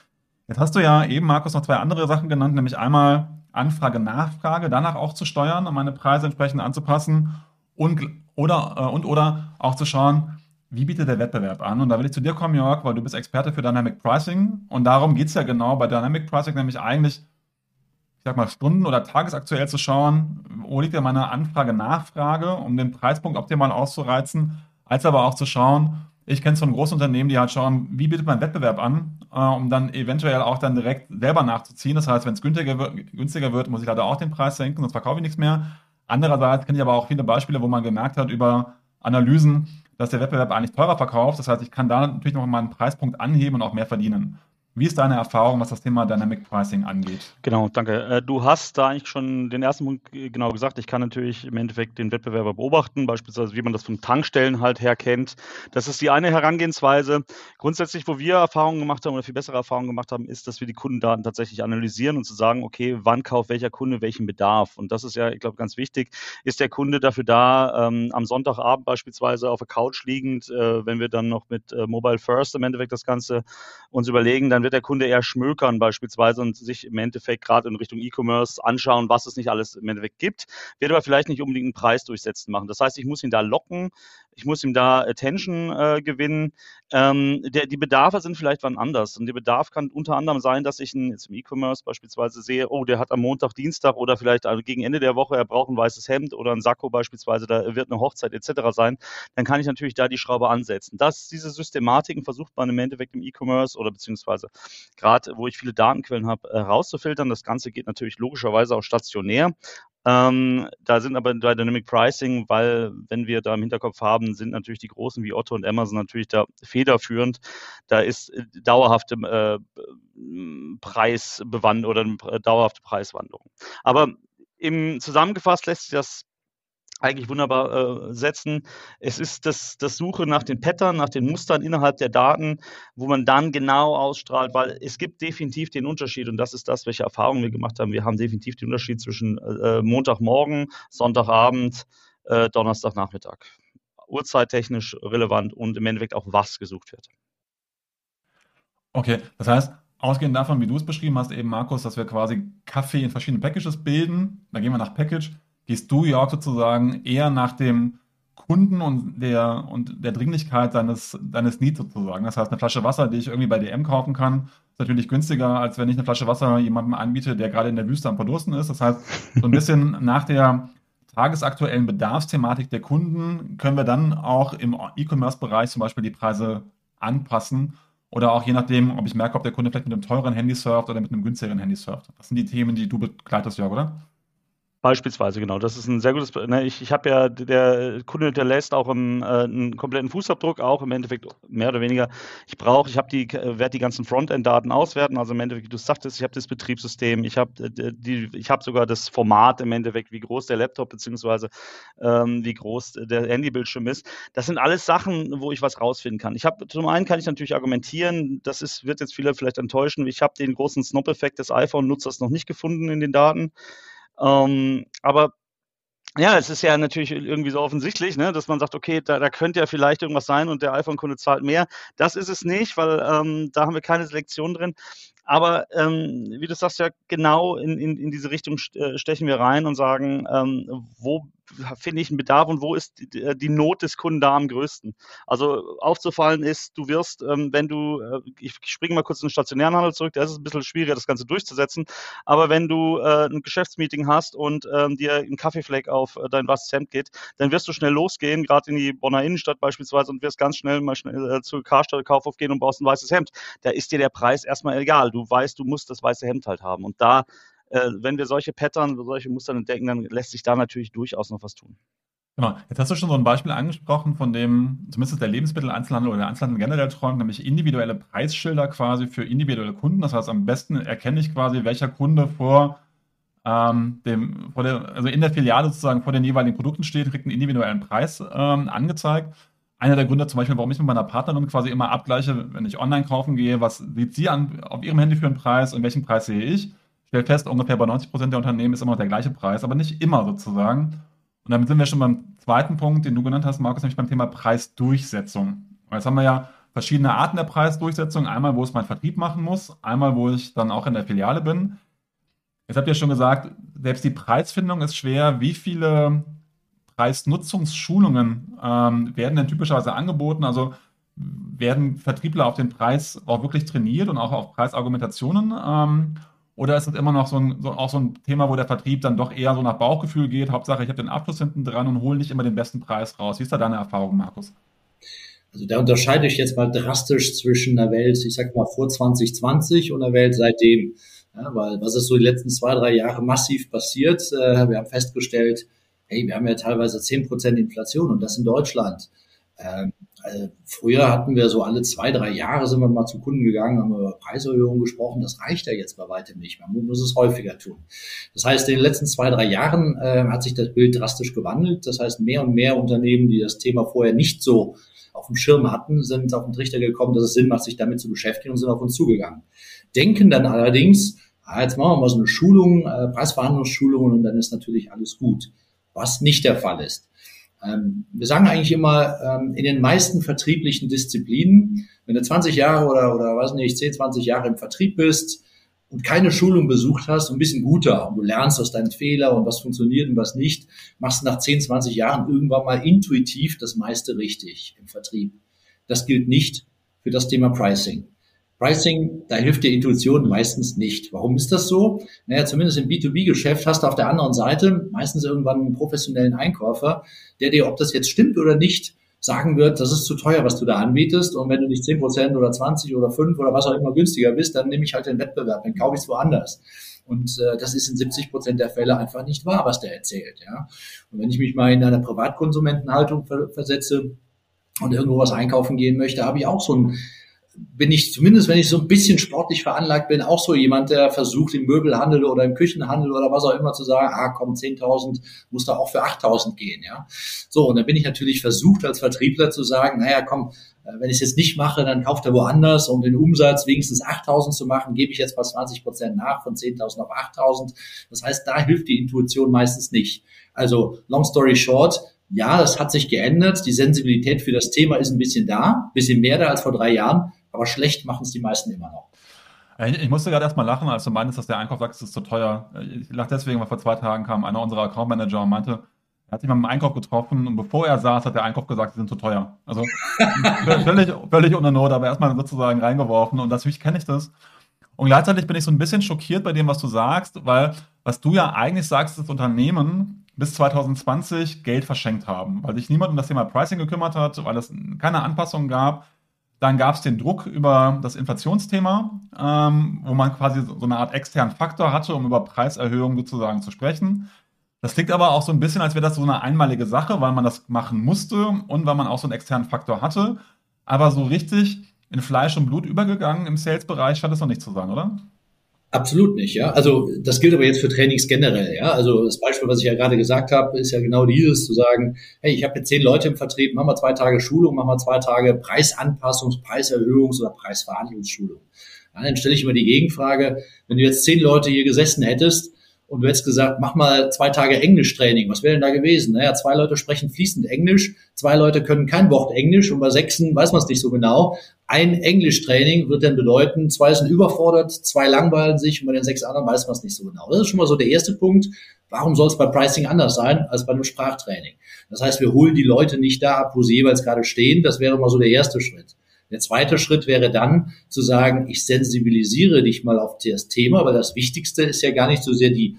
Jetzt hast du ja eben, Markus, noch zwei andere Sachen genannt, nämlich einmal Anfrage, Nachfrage, danach auch zu steuern, um meine Preise entsprechend anzupassen und oder, äh, und oder auch zu schauen, wie bietet der Wettbewerb an? Und da will ich zu dir kommen, Jörg, weil du bist Experte für Dynamic Pricing. Und darum geht es ja genau bei Dynamic Pricing, nämlich eigentlich, ich sag mal, stunden- oder tagesaktuell zu schauen, wo liegt ja meine Anfrage-Nachfrage, um den Preispunkt optimal auszureizen, als aber auch zu schauen, ich kenne es von großen Unternehmen, die halt schauen, wie bietet mein Wettbewerb an, äh, um dann eventuell auch dann direkt selber nachzuziehen. Das heißt, wenn es günstiger günstiger wird, muss ich leider auch den Preis senken, sonst verkaufe ich nichts mehr. Andererseits kenne ich aber auch viele Beispiele, wo man gemerkt hat über Analysen, dass der Wettbewerb eigentlich teurer verkauft. Das heißt, ich kann da natürlich noch mal einen Preispunkt anheben und auch mehr verdienen. Wie ist deine Erfahrung, was das Thema Dynamic Pricing angeht? Genau, danke. Äh, du hast da eigentlich schon den ersten Punkt genau gesagt. Ich kann natürlich im Endeffekt den Wettbewerber beobachten, beispielsweise wie man das von Tankstellen halt her kennt. Das ist die eine Herangehensweise. Grundsätzlich, wo wir Erfahrungen gemacht haben oder viel bessere Erfahrungen gemacht haben, ist, dass wir die Kundendaten tatsächlich analysieren und zu sagen, okay, wann kauft welcher Kunde welchen Bedarf? Und das ist ja, ich glaube, ganz wichtig. Ist der Kunde dafür da, ähm, am Sonntagabend beispielsweise auf der Couch liegend, äh, wenn wir dann noch mit äh, Mobile First im Endeffekt das Ganze uns überlegen, dann dann wird der Kunde eher schmökern beispielsweise und sich im Endeffekt gerade in Richtung E-Commerce anschauen, was es nicht alles im Endeffekt gibt, wird aber vielleicht nicht unbedingt einen Preis durchsetzen machen. Das heißt, ich muss ihn da locken, ich muss ihm da Attention äh, gewinnen. Ähm, der, die Bedarfe sind vielleicht wann anders. Und der Bedarf kann unter anderem sein, dass ich ihn jetzt im E-Commerce beispielsweise sehe, oh, der hat am Montag, Dienstag oder vielleicht also gegen Ende der Woche, er braucht ein weißes Hemd oder ein Sakko beispielsweise, da wird eine Hochzeit etc. sein. Dann kann ich natürlich da die Schraube ansetzen. Das, diese Systematiken versucht man im Endeffekt im E-Commerce oder beziehungsweise gerade, wo ich viele Datenquellen habe, herauszufiltern. Das Ganze geht natürlich logischerweise auch stationär. Ähm, da sind aber bei Dynamic Pricing, weil wenn wir da im Hinterkopf haben, sind natürlich die Großen wie Otto und Amazon natürlich da federführend. Da ist äh, dauerhafte äh, Preisbewand oder eine dauerhafte Preiswandlung. Aber im zusammengefasst lässt sich das eigentlich wunderbar äh, setzen. Es ist das, das Suche nach den Pattern, nach den Mustern innerhalb der Daten, wo man dann genau ausstrahlt, weil es gibt definitiv den Unterschied und das ist das, welche Erfahrungen wir gemacht haben. Wir haben definitiv den Unterschied zwischen äh, Montagmorgen, Sonntagabend, äh, Donnerstagnachmittag. Uhrzeittechnisch relevant und im Endeffekt auch was gesucht wird. Okay, das heißt, ausgehend davon, wie du es beschrieben hast, eben Markus, dass wir quasi Kaffee in verschiedenen Packages bilden, da gehen wir nach Package gehst du, Jörg, sozusagen eher nach dem Kunden und der, und der Dringlichkeit deines, deines Needs sozusagen. Das heißt, eine Flasche Wasser, die ich irgendwie bei DM kaufen kann, ist natürlich günstiger, als wenn ich eine Flasche Wasser jemandem anbiete, der gerade in der Wüste am Verdursten ist. Das heißt, so ein bisschen nach der tagesaktuellen Bedarfsthematik der Kunden können wir dann auch im E-Commerce-Bereich zum Beispiel die Preise anpassen oder auch je nachdem, ob ich merke, ob der Kunde vielleicht mit einem teuren Handy surft oder mit einem günstigeren Handy surft. Das sind die Themen, die du begleitest, Jörg, oder? Beispielsweise, genau. Das ist ein sehr gutes. Ne, ich ich habe ja, der Kunde hinterlässt auch einen, äh, einen kompletten Fußabdruck, auch im Endeffekt mehr oder weniger. Ich brauche, ich die, werde die ganzen Frontend-Daten auswerten. Also im Endeffekt, wie du sagtest, ich habe das Betriebssystem, ich habe äh, die, sogar das Format im Endeffekt, wie groß der Laptop beziehungsweise ähm, wie groß der Handybildschirm ist. Das sind alles Sachen, wo ich was rausfinden kann. Ich habe zum einen kann ich natürlich argumentieren, das ist, wird jetzt viele vielleicht enttäuschen. Ich habe den großen Snop-Effekt des iPhone-Nutzers noch nicht gefunden in den Daten. Ähm, aber ja, es ist ja natürlich irgendwie so offensichtlich, ne, dass man sagt, okay, da, da könnte ja vielleicht irgendwas sein und der iPhone-Kunde zahlt mehr. Das ist es nicht, weil ähm, da haben wir keine Selektion drin. Aber ähm, wie du sagst, ja, genau in, in, in diese Richtung äh, stechen wir rein und sagen, ähm, wo finde ich einen Bedarf und wo ist die, äh, die, Not des Kunden da am größten? Also aufzufallen ist, du wirst, ähm, wenn du, äh, ich springe mal kurz in den stationären Handel zurück, da ist es ein bisschen schwieriger, das Ganze durchzusetzen, aber wenn du äh, ein Geschäftsmeeting hast und ähm, dir ein Kaffeefleck auf äh, dein weißes Hemd geht, dann wirst du schnell losgehen, gerade in die Bonner Innenstadt beispielsweise und wirst ganz schnell mal schnell äh, zu Karstadt Kaufhof gehen und brauchst ein weißes Hemd. Da ist dir der Preis erstmal egal. Du weißt, du musst das weiße Hemd halt haben und da äh, wenn wir solche Pattern, solche Muster entdecken, dann lässt sich da natürlich durchaus noch was tun. Genau. Jetzt hast du schon so ein Beispiel angesprochen, von dem zumindest der Lebensmitteleinzelhandel oder der Einzelhandel generell träumt, nämlich individuelle Preisschilder quasi für individuelle Kunden. Das heißt, am besten erkenne ich quasi, welcher Kunde vor ähm, dem, vor der, also in der Filiale sozusagen vor den jeweiligen Produkten steht, kriegt einen individuellen Preis ähm, angezeigt. Einer der Gründe zum Beispiel, warum ich mit meiner Partnerin quasi immer abgleiche, wenn ich online kaufen gehe, was sieht sie an auf ihrem Handy für einen Preis und welchen Preis sehe ich stelle fest, ungefähr bei 90 Prozent der Unternehmen ist immer noch der gleiche Preis, aber nicht immer sozusagen. Und damit sind wir schon beim zweiten Punkt, den du genannt hast, Markus, nämlich beim Thema Preisdurchsetzung. Jetzt haben wir ja verschiedene Arten der Preisdurchsetzung. Einmal, wo es mein Vertrieb machen muss, einmal, wo ich dann auch in der Filiale bin. Jetzt habt ihr schon gesagt, selbst die Preisfindung ist schwer. Wie viele Preisnutzungsschulungen ähm, werden denn typischerweise angeboten? Also werden Vertriebler auf den Preis auch wirklich trainiert und auch auf Preisargumentationen? Ähm, oder ist es immer noch so, ein, so, auch so ein Thema, wo der Vertrieb dann doch eher so nach Bauchgefühl geht? Hauptsache, ich habe den Abschluss hinten dran und hole nicht immer den besten Preis raus. Wie ist da deine Erfahrung, Markus? Also da unterscheide ich jetzt mal drastisch zwischen der Welt, ich sag mal vor 2020 und der Welt seitdem. Ja, weil was ist so die letzten zwei, drei Jahre massiv passiert? Äh, wir haben festgestellt, hey, wir haben ja teilweise zehn Prozent Inflation und das in Deutschland. Ähm, also früher hatten wir so alle zwei, drei Jahre sind wir mal zu Kunden gegangen, haben über Preiserhöhungen gesprochen. Das reicht ja jetzt bei weitem nicht. Man muss es häufiger tun. Das heißt, in den letzten zwei, drei Jahren äh, hat sich das Bild drastisch gewandelt. Das heißt, mehr und mehr Unternehmen, die das Thema vorher nicht so auf dem Schirm hatten, sind auf den Trichter gekommen, dass es Sinn macht, sich damit zu beschäftigen und sind auf uns zugegangen. Denken dann allerdings, ah, jetzt machen wir mal so eine Schulung, äh, Preisverhandlungsschulung und dann ist natürlich alles gut. Was nicht der Fall ist. Ähm, wir sagen eigentlich immer, ähm, in den meisten vertrieblichen Disziplinen, wenn du 20 Jahre oder, oder weiß nicht, 10, 20 Jahre im Vertrieb bist und keine Schulung besucht hast, ein bisschen guter und du lernst aus deinen Fehlern und was funktioniert und was nicht, machst du nach 10, 20 Jahren irgendwann mal intuitiv das meiste richtig im Vertrieb. Das gilt nicht für das Thema Pricing. Pricing, da hilft dir Intuition meistens nicht. Warum ist das so? Naja, zumindest im B2B-Geschäft hast du auf der anderen Seite meistens irgendwann einen professionellen Einkäufer, der dir, ob das jetzt stimmt oder nicht, sagen wird, das ist zu teuer, was du da anbietest. Und wenn du nicht 10% oder 20 oder 5 oder was auch immer günstiger bist, dann nehme ich halt den Wettbewerb, dann kaufe ich es woanders. Und äh, das ist in 70 Prozent der Fälle einfach nicht wahr, was der erzählt. Ja? Und wenn ich mich mal in einer Privatkonsumentenhaltung ver versetze und irgendwo was einkaufen gehen möchte, habe ich auch so ein bin ich zumindest, wenn ich so ein bisschen sportlich veranlagt bin, auch so jemand, der versucht im Möbelhandel oder im Küchenhandel oder was auch immer zu sagen, ah komm, 10.000 muss da auch für 8.000 gehen, ja. So, und dann bin ich natürlich versucht als Vertriebler zu sagen, naja, komm, äh, wenn ich es jetzt nicht mache, dann kauft er woanders, um den Umsatz wenigstens 8.000 zu machen, gebe ich jetzt mal 20 Prozent nach von 10.000 auf 8.000. Das heißt, da hilft die Intuition meistens nicht. Also, long story short, ja, das hat sich geändert. Die Sensibilität für das Thema ist ein bisschen da, bisschen mehr da als vor drei Jahren. Aber schlecht machen es die meisten immer noch. Ich, ich musste gerade erstmal lachen, als du meintest, dass der Einkauf sagt, es ist zu teuer. Ich lache deswegen, weil vor zwei Tagen kam einer unserer Account-Manager und meinte, er hat sich mal im Einkauf getroffen und bevor er saß, hat der Einkauf gesagt, sie sind zu teuer. Also völlig, völlig ohne Not, aber erstmal sozusagen reingeworfen und natürlich kenne ich das. Und gleichzeitig bin ich so ein bisschen schockiert bei dem, was du sagst, weil was du ja eigentlich sagst, ist, dass Unternehmen bis 2020 Geld verschenkt haben, weil sich niemand um das Thema Pricing gekümmert hat, weil es keine Anpassungen gab. Dann gab es den Druck über das Inflationsthema, ähm, wo man quasi so eine Art externen Faktor hatte, um über Preiserhöhungen sozusagen zu sprechen. Das klingt aber auch so ein bisschen, als wäre das so eine einmalige Sache, weil man das machen musste und weil man auch so einen externen Faktor hatte. Aber so richtig in Fleisch und Blut übergegangen im Sales-Bereich scheint es noch nicht zu sein, oder? Absolut nicht, ja. Also das gilt aber jetzt für Trainings generell, ja. Also das Beispiel, was ich ja gerade gesagt habe, ist ja genau dieses zu sagen, hey, ich habe jetzt zehn Leute im Vertrieb, machen wir zwei Tage Schulung, machen wir zwei Tage Preisanpassungs-, Preiserhöhungs- oder Preisverhandlungsschulung. Dann stelle ich immer die Gegenfrage, wenn du jetzt zehn Leute hier gesessen hättest und du hättest gesagt, mach mal zwei Tage Englischtraining. Was wäre denn da gewesen? Naja, zwei Leute sprechen fließend Englisch, zwei Leute können kein Wort Englisch und bei sechsen weiß man es nicht so genau. Ein Englischtraining wird dann bedeuten, zwei sind überfordert, zwei langweilen sich und bei den sechs anderen weiß man es nicht so genau. Das ist schon mal so der erste Punkt. Warum soll es bei Pricing anders sein als bei einem Sprachtraining? Das heißt, wir holen die Leute nicht da ab, wo sie jeweils gerade stehen. Das wäre mal so der erste Schritt. Der zweite Schritt wäre dann zu sagen, ich sensibilisiere dich mal auf das Thema, weil das Wichtigste ist ja gar nicht so sehr die,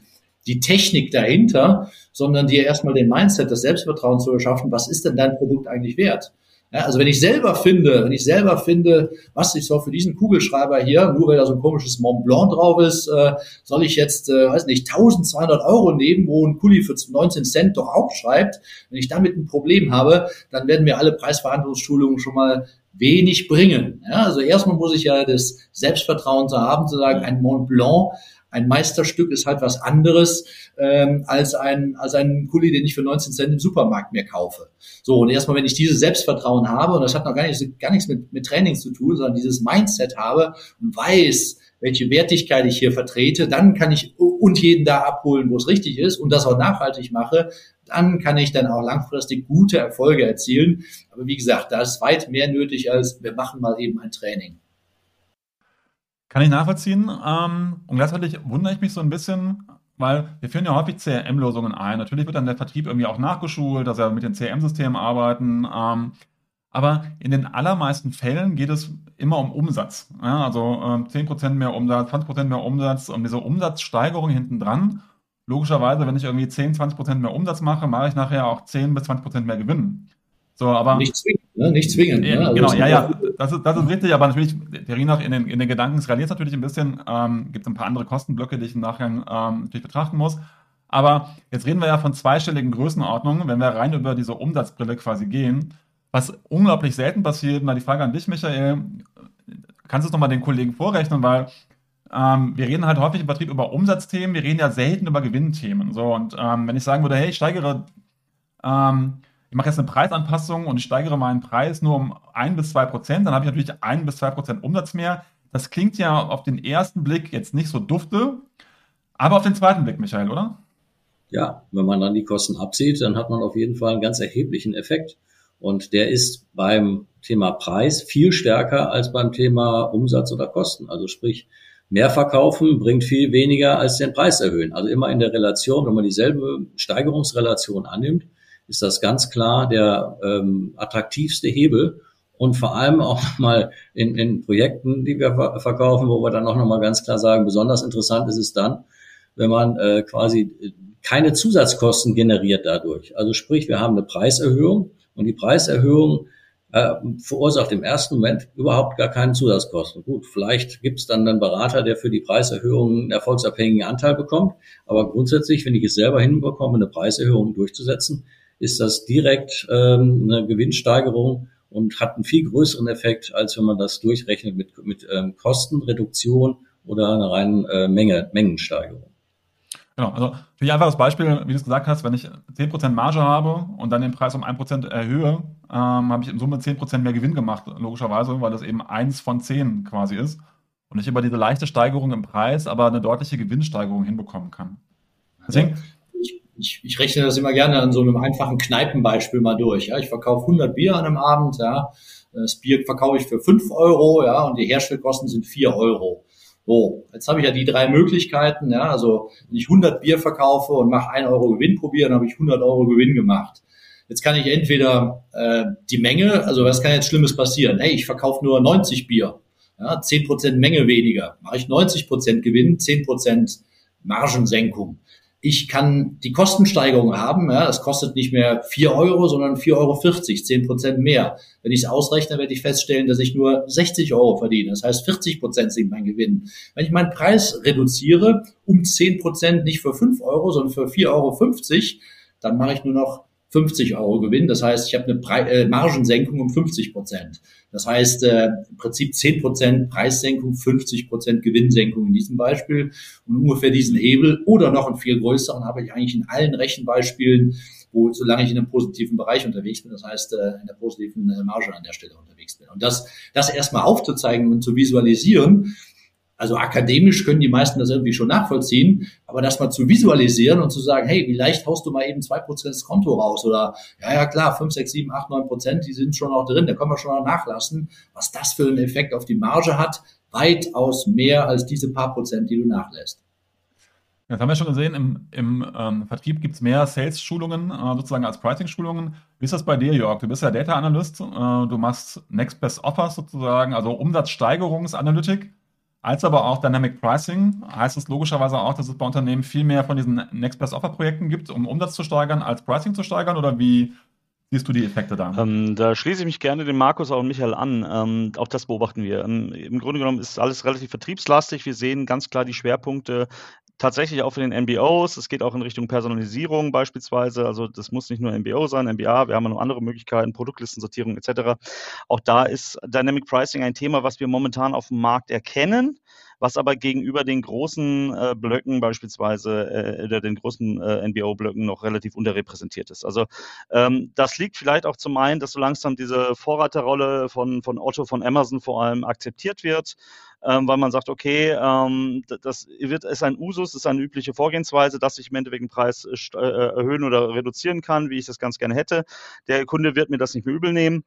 die Technik dahinter, sondern dir erstmal den Mindset, das Selbstvertrauen zu erschaffen, was ist denn dein Produkt eigentlich wert? Ja, also wenn ich selber finde, wenn ich selber finde, was ich soll für diesen Kugelschreiber hier, nur weil da so ein komisches Mont Blanc drauf ist, äh, soll ich jetzt, äh, weiß nicht, 1200 Euro nehmen, wo ein Kuli für 19 Cent doch aufschreibt. Wenn ich damit ein Problem habe, dann werden mir alle Preisverhandlungsschulungen schon mal wenig bringen. Ja, also erstmal muss ich ja das Selbstvertrauen zu haben, zu sagen, ein Mont Blanc, ein Meisterstück ist halt was anderes ähm, als ein als ein Kuli, den ich für 19 Cent im Supermarkt mir kaufe. So und erstmal, wenn ich dieses Selbstvertrauen habe und das hat noch gar, nicht, gar nichts mit, mit Training zu tun, sondern dieses Mindset habe und weiß, welche Wertigkeit ich hier vertrete, dann kann ich und jeden da abholen, wo es richtig ist und das auch nachhaltig mache, dann kann ich dann auch langfristig gute Erfolge erzielen. Aber wie gesagt, da ist weit mehr nötig als wir machen mal eben ein Training. Kann ich nachvollziehen. Ähm, und gleichzeitig wundere ich mich so ein bisschen, weil wir führen ja häufig CRM-Lösungen ein. Natürlich wird dann der Vertrieb irgendwie auch nachgeschult, dass er mit den CRM-Systemen arbeiten. Ähm, aber in den allermeisten Fällen geht es immer um Umsatz. Also äh, 10% mehr Umsatz, 20% mehr Umsatz, um diese Umsatzsteigerung hinten dran logischerweise, wenn ich irgendwie 10, 20 Prozent mehr Umsatz mache, mache ich nachher auch 10 bis 20 Prozent mehr Gewinn. So, aber. Nicht zwingend, ne? Nicht zwingend. Ne? Also genau, ja, ja, das ist, das ist richtig, aber natürlich, der Rinach in den, in den Gedanken skaliert es natürlich ein bisschen, ähm, gibt es ein paar andere Kostenblöcke, die ich im Nachgang ähm, natürlich betrachten muss. Aber jetzt reden wir ja von zweistelligen Größenordnungen, wenn wir rein über diese Umsatzbrille quasi gehen. Was unglaublich selten passiert, mal die Frage an dich, Michael, kannst du es nochmal den Kollegen vorrechnen, weil ähm, wir reden halt häufig im Vertrieb über Umsatzthemen, wir reden ja selten über Gewinnthemen. So, und ähm, wenn ich sagen würde, hey, ich steigere, ähm, ich mache jetzt eine Preisanpassung und ich steigere meinen Preis nur um ein bis zwei Prozent, dann habe ich natürlich ein bis zwei Prozent Umsatz mehr. Das klingt ja auf den ersten Blick jetzt nicht so dufte, aber auf den zweiten Blick, Michael, oder? ja, wenn man dann die Kosten abzieht, dann hat man auf jeden Fall einen ganz erheblichen Effekt. Und der ist beim Thema Preis viel stärker als beim Thema Umsatz oder Kosten. Also sprich, mehr verkaufen bringt viel weniger als den Preis erhöhen. Also immer in der Relation, wenn man dieselbe Steigerungsrelation annimmt, ist das ganz klar der ähm, attraktivste Hebel und vor allem auch mal in, in Projekten, die wir verkaufen, wo wir dann auch nochmal ganz klar sagen, besonders interessant ist es dann, wenn man äh, quasi keine Zusatzkosten generiert dadurch. Also sprich, wir haben eine Preiserhöhung und die Preiserhöhung äh, verursacht im ersten Moment überhaupt gar keinen Zusatzkosten. Gut, vielleicht gibt es dann einen Berater, der für die Preiserhöhung einen erfolgsabhängigen Anteil bekommt, aber grundsätzlich, wenn ich es selber hinbekomme, eine Preiserhöhung durchzusetzen, ist das direkt ähm, eine Gewinnsteigerung und hat einen viel größeren Effekt, als wenn man das durchrechnet mit, mit ähm, Kostenreduktion oder einer reinen äh, Menge, Mengensteigerung. Genau, also für ein einfaches Beispiel, wie du es gesagt hast, wenn ich 10% Marge habe und dann den Preis um 1% erhöhe, ähm, habe ich in Summe 10% mehr Gewinn gemacht, logischerweise, weil das eben eins von 10 quasi ist. Und ich über diese leichte Steigerung im Preis aber eine deutliche Gewinnsteigerung hinbekommen kann. Deswegen, ich, ich rechne das immer gerne an so einem einfachen Kneipenbeispiel mal durch. Ja. Ich verkaufe 100 Bier an einem Abend, ja. Das Bier verkaufe ich für 5 Euro, ja, und die Herstellkosten sind 4 Euro. So, jetzt habe ich ja die drei Möglichkeiten, ja, also wenn ich 100 Bier verkaufe und mache 1 Euro Gewinn probieren, habe ich 100 Euro Gewinn gemacht. Jetzt kann ich entweder äh, die Menge, also was kann jetzt Schlimmes passieren? Hey, ich verkaufe nur 90 Bier, ja, 10% Menge weniger, mache ich 90% Gewinn, 10% Margensenkung ich kann die Kostensteigerung haben. Ja, es kostet nicht mehr vier Euro, sondern vier Euro, zehn Prozent mehr. Wenn ich es ausrechne, werde ich feststellen, dass ich nur 60 Euro verdiene. Das heißt, 40 Prozent sind mein Gewinn. Wenn ich meinen Preis reduziere um zehn Prozent, nicht für fünf Euro, sondern für vier Euro, dann mache ich nur noch 50 Euro Gewinn. Das heißt, ich habe eine Pre äh, Margensenkung um 50 Prozent. Das heißt, äh, im Prinzip 10 Prozent Preissenkung, 50 Prozent Gewinnsenkung in diesem Beispiel. Und ungefähr diesen Hebel oder noch einen viel größeren habe ich eigentlich in allen Rechenbeispielen, wo, solange ich in einem positiven Bereich unterwegs bin, das heißt, äh, in der positiven äh, Marge an der Stelle unterwegs bin. Und das, das erstmal aufzuzeigen und zu visualisieren, also akademisch können die meisten das irgendwie schon nachvollziehen, aber das mal zu visualisieren und zu sagen, hey, wie leicht haust du mal eben zwei Prozent das Konto raus oder ja, ja klar, fünf, sechs, sieben, acht, neun Prozent, die sind schon auch drin, da können wir schon auch nachlassen, was das für einen Effekt auf die Marge hat, weitaus mehr als diese paar Prozent, die du nachlässt. Das haben wir schon gesehen, im, im ähm, Vertrieb gibt es mehr Sales-Schulungen äh, sozusagen als Pricing-Schulungen. Wie ist das bei dir, Jörg? Du bist ja Data Analyst, äh, du machst Next Best Offers sozusagen, also Umsatzsteigerungsanalytik als aber auch Dynamic Pricing heißt es logischerweise auch, dass es bei Unternehmen viel mehr von diesen Next Best Offer Projekten gibt, um Umsatz zu steigern, als Pricing zu steigern oder wie siehst du die Effekte da? Ähm, da schließe ich mich gerne dem Markus und Michael an. Ähm, auch das beobachten wir. Ähm, Im Grunde genommen ist alles relativ vertriebslastig. Wir sehen ganz klar die Schwerpunkte tatsächlich auch für den MBOs. Es geht auch in Richtung Personalisierung beispielsweise. Also das muss nicht nur MBO sein, MBA. Wir haben noch andere Möglichkeiten, Produktlistensortierung etc. Auch da ist Dynamic Pricing ein Thema, was wir momentan auf dem Markt erkennen, was aber gegenüber den großen äh, Blöcken beispielsweise äh, oder den großen äh, NBO-Blöcken noch relativ unterrepräsentiert ist. Also ähm, das liegt vielleicht auch zum einen, dass so langsam diese Vorreiterrolle von, von Otto, von Amazon vor allem akzeptiert wird ähm, weil man sagt, okay, ähm, das wird, ist ein Usus, ist eine übliche Vorgehensweise, dass ich im Endeffekt den Preis äh, äh, erhöhen oder reduzieren kann, wie ich das ganz gerne hätte. Der Kunde wird mir das nicht mehr übel nehmen.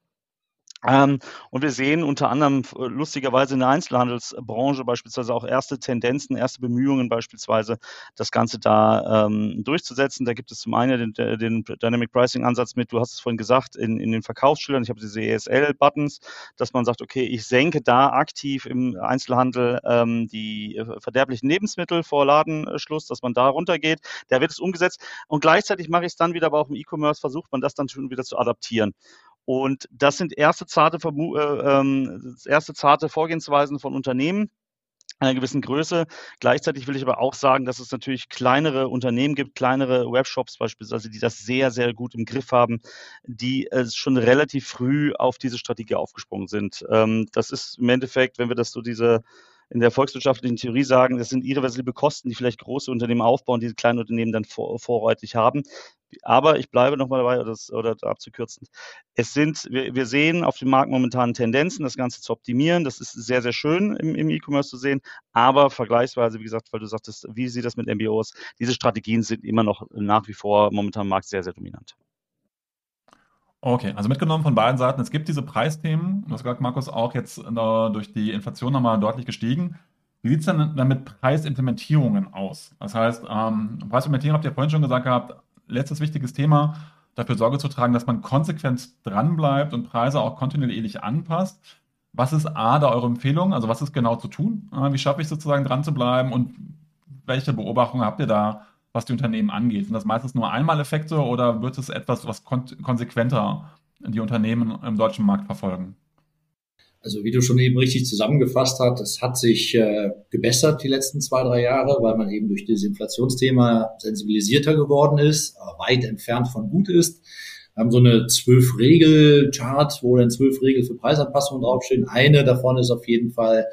Ähm, und wir sehen unter anderem äh, lustigerweise in der Einzelhandelsbranche beispielsweise auch erste Tendenzen, erste Bemühungen beispielsweise, das Ganze da ähm, durchzusetzen. Da gibt es zum einen den, den Dynamic Pricing Ansatz mit, du hast es vorhin gesagt, in, in den Verkaufsschildern, ich habe diese ESL-Buttons, dass man sagt, okay, ich senke da aktiv im Einzelhandel ähm, die äh, verderblichen Lebensmittel vor Ladenschluss, dass man da runtergeht. Da wird es umgesetzt und gleichzeitig mache ich es dann wieder, aber auch im E-Commerce versucht man das dann schon wieder zu adaptieren. Und das sind erste zarte, äh, ähm, erste zarte Vorgehensweisen von Unternehmen einer gewissen Größe. Gleichzeitig will ich aber auch sagen, dass es natürlich kleinere Unternehmen gibt, kleinere Webshops beispielsweise, die das sehr, sehr gut im Griff haben, die äh, schon relativ früh auf diese Strategie aufgesprungen sind. Ähm, das ist im Endeffekt, wenn wir das so diese in der volkswirtschaftlichen Theorie sagen, das sind irreversible Kosten, die vielleicht große Unternehmen aufbauen, die kleine Unternehmen dann vor, vorrätig haben. Aber ich bleibe nochmal dabei, oder, das, oder abzukürzen. Es sind, wir, wir, sehen auf dem Markt momentan Tendenzen, das Ganze zu optimieren. Das ist sehr, sehr schön im, im E-Commerce zu sehen. Aber vergleichsweise, wie gesagt, weil du sagtest, wie sieht das mit MBOs? Diese Strategien sind immer noch nach wie vor momentan im Markt sehr, sehr dominant. Okay, also mitgenommen von beiden Seiten. Es gibt diese Preisthemen. Du hast gesagt, Markus, auch jetzt durch die Inflation nochmal deutlich gestiegen. Wie sieht es denn dann mit Preisimplementierungen aus? Das heißt, ähm, Preisimplementierung habt ihr vorhin schon gesagt gehabt, letztes wichtiges Thema, dafür Sorge zu tragen, dass man konsequent dranbleibt und Preise auch kontinuierlich anpasst. Was ist A, da eure Empfehlung? Also was ist genau zu tun? Äh, wie schaffe ich sozusagen dran zu bleiben und welche Beobachtungen habt ihr da, was die Unternehmen angeht? Sind das meistens nur Einmaleffekte oder wird es etwas, was kon konsequenter die Unternehmen im deutschen Markt verfolgen? Also wie du schon eben richtig zusammengefasst hast, es hat sich äh, gebessert die letzten zwei, drei Jahre, weil man eben durch dieses Inflationsthema sensibilisierter geworden ist, aber weit entfernt von gut ist. Wir haben so eine zwölf Regel-Chart, wo dann zwölf Regeln für Preisanpassungen draufstehen. Eine davon ist auf jeden Fall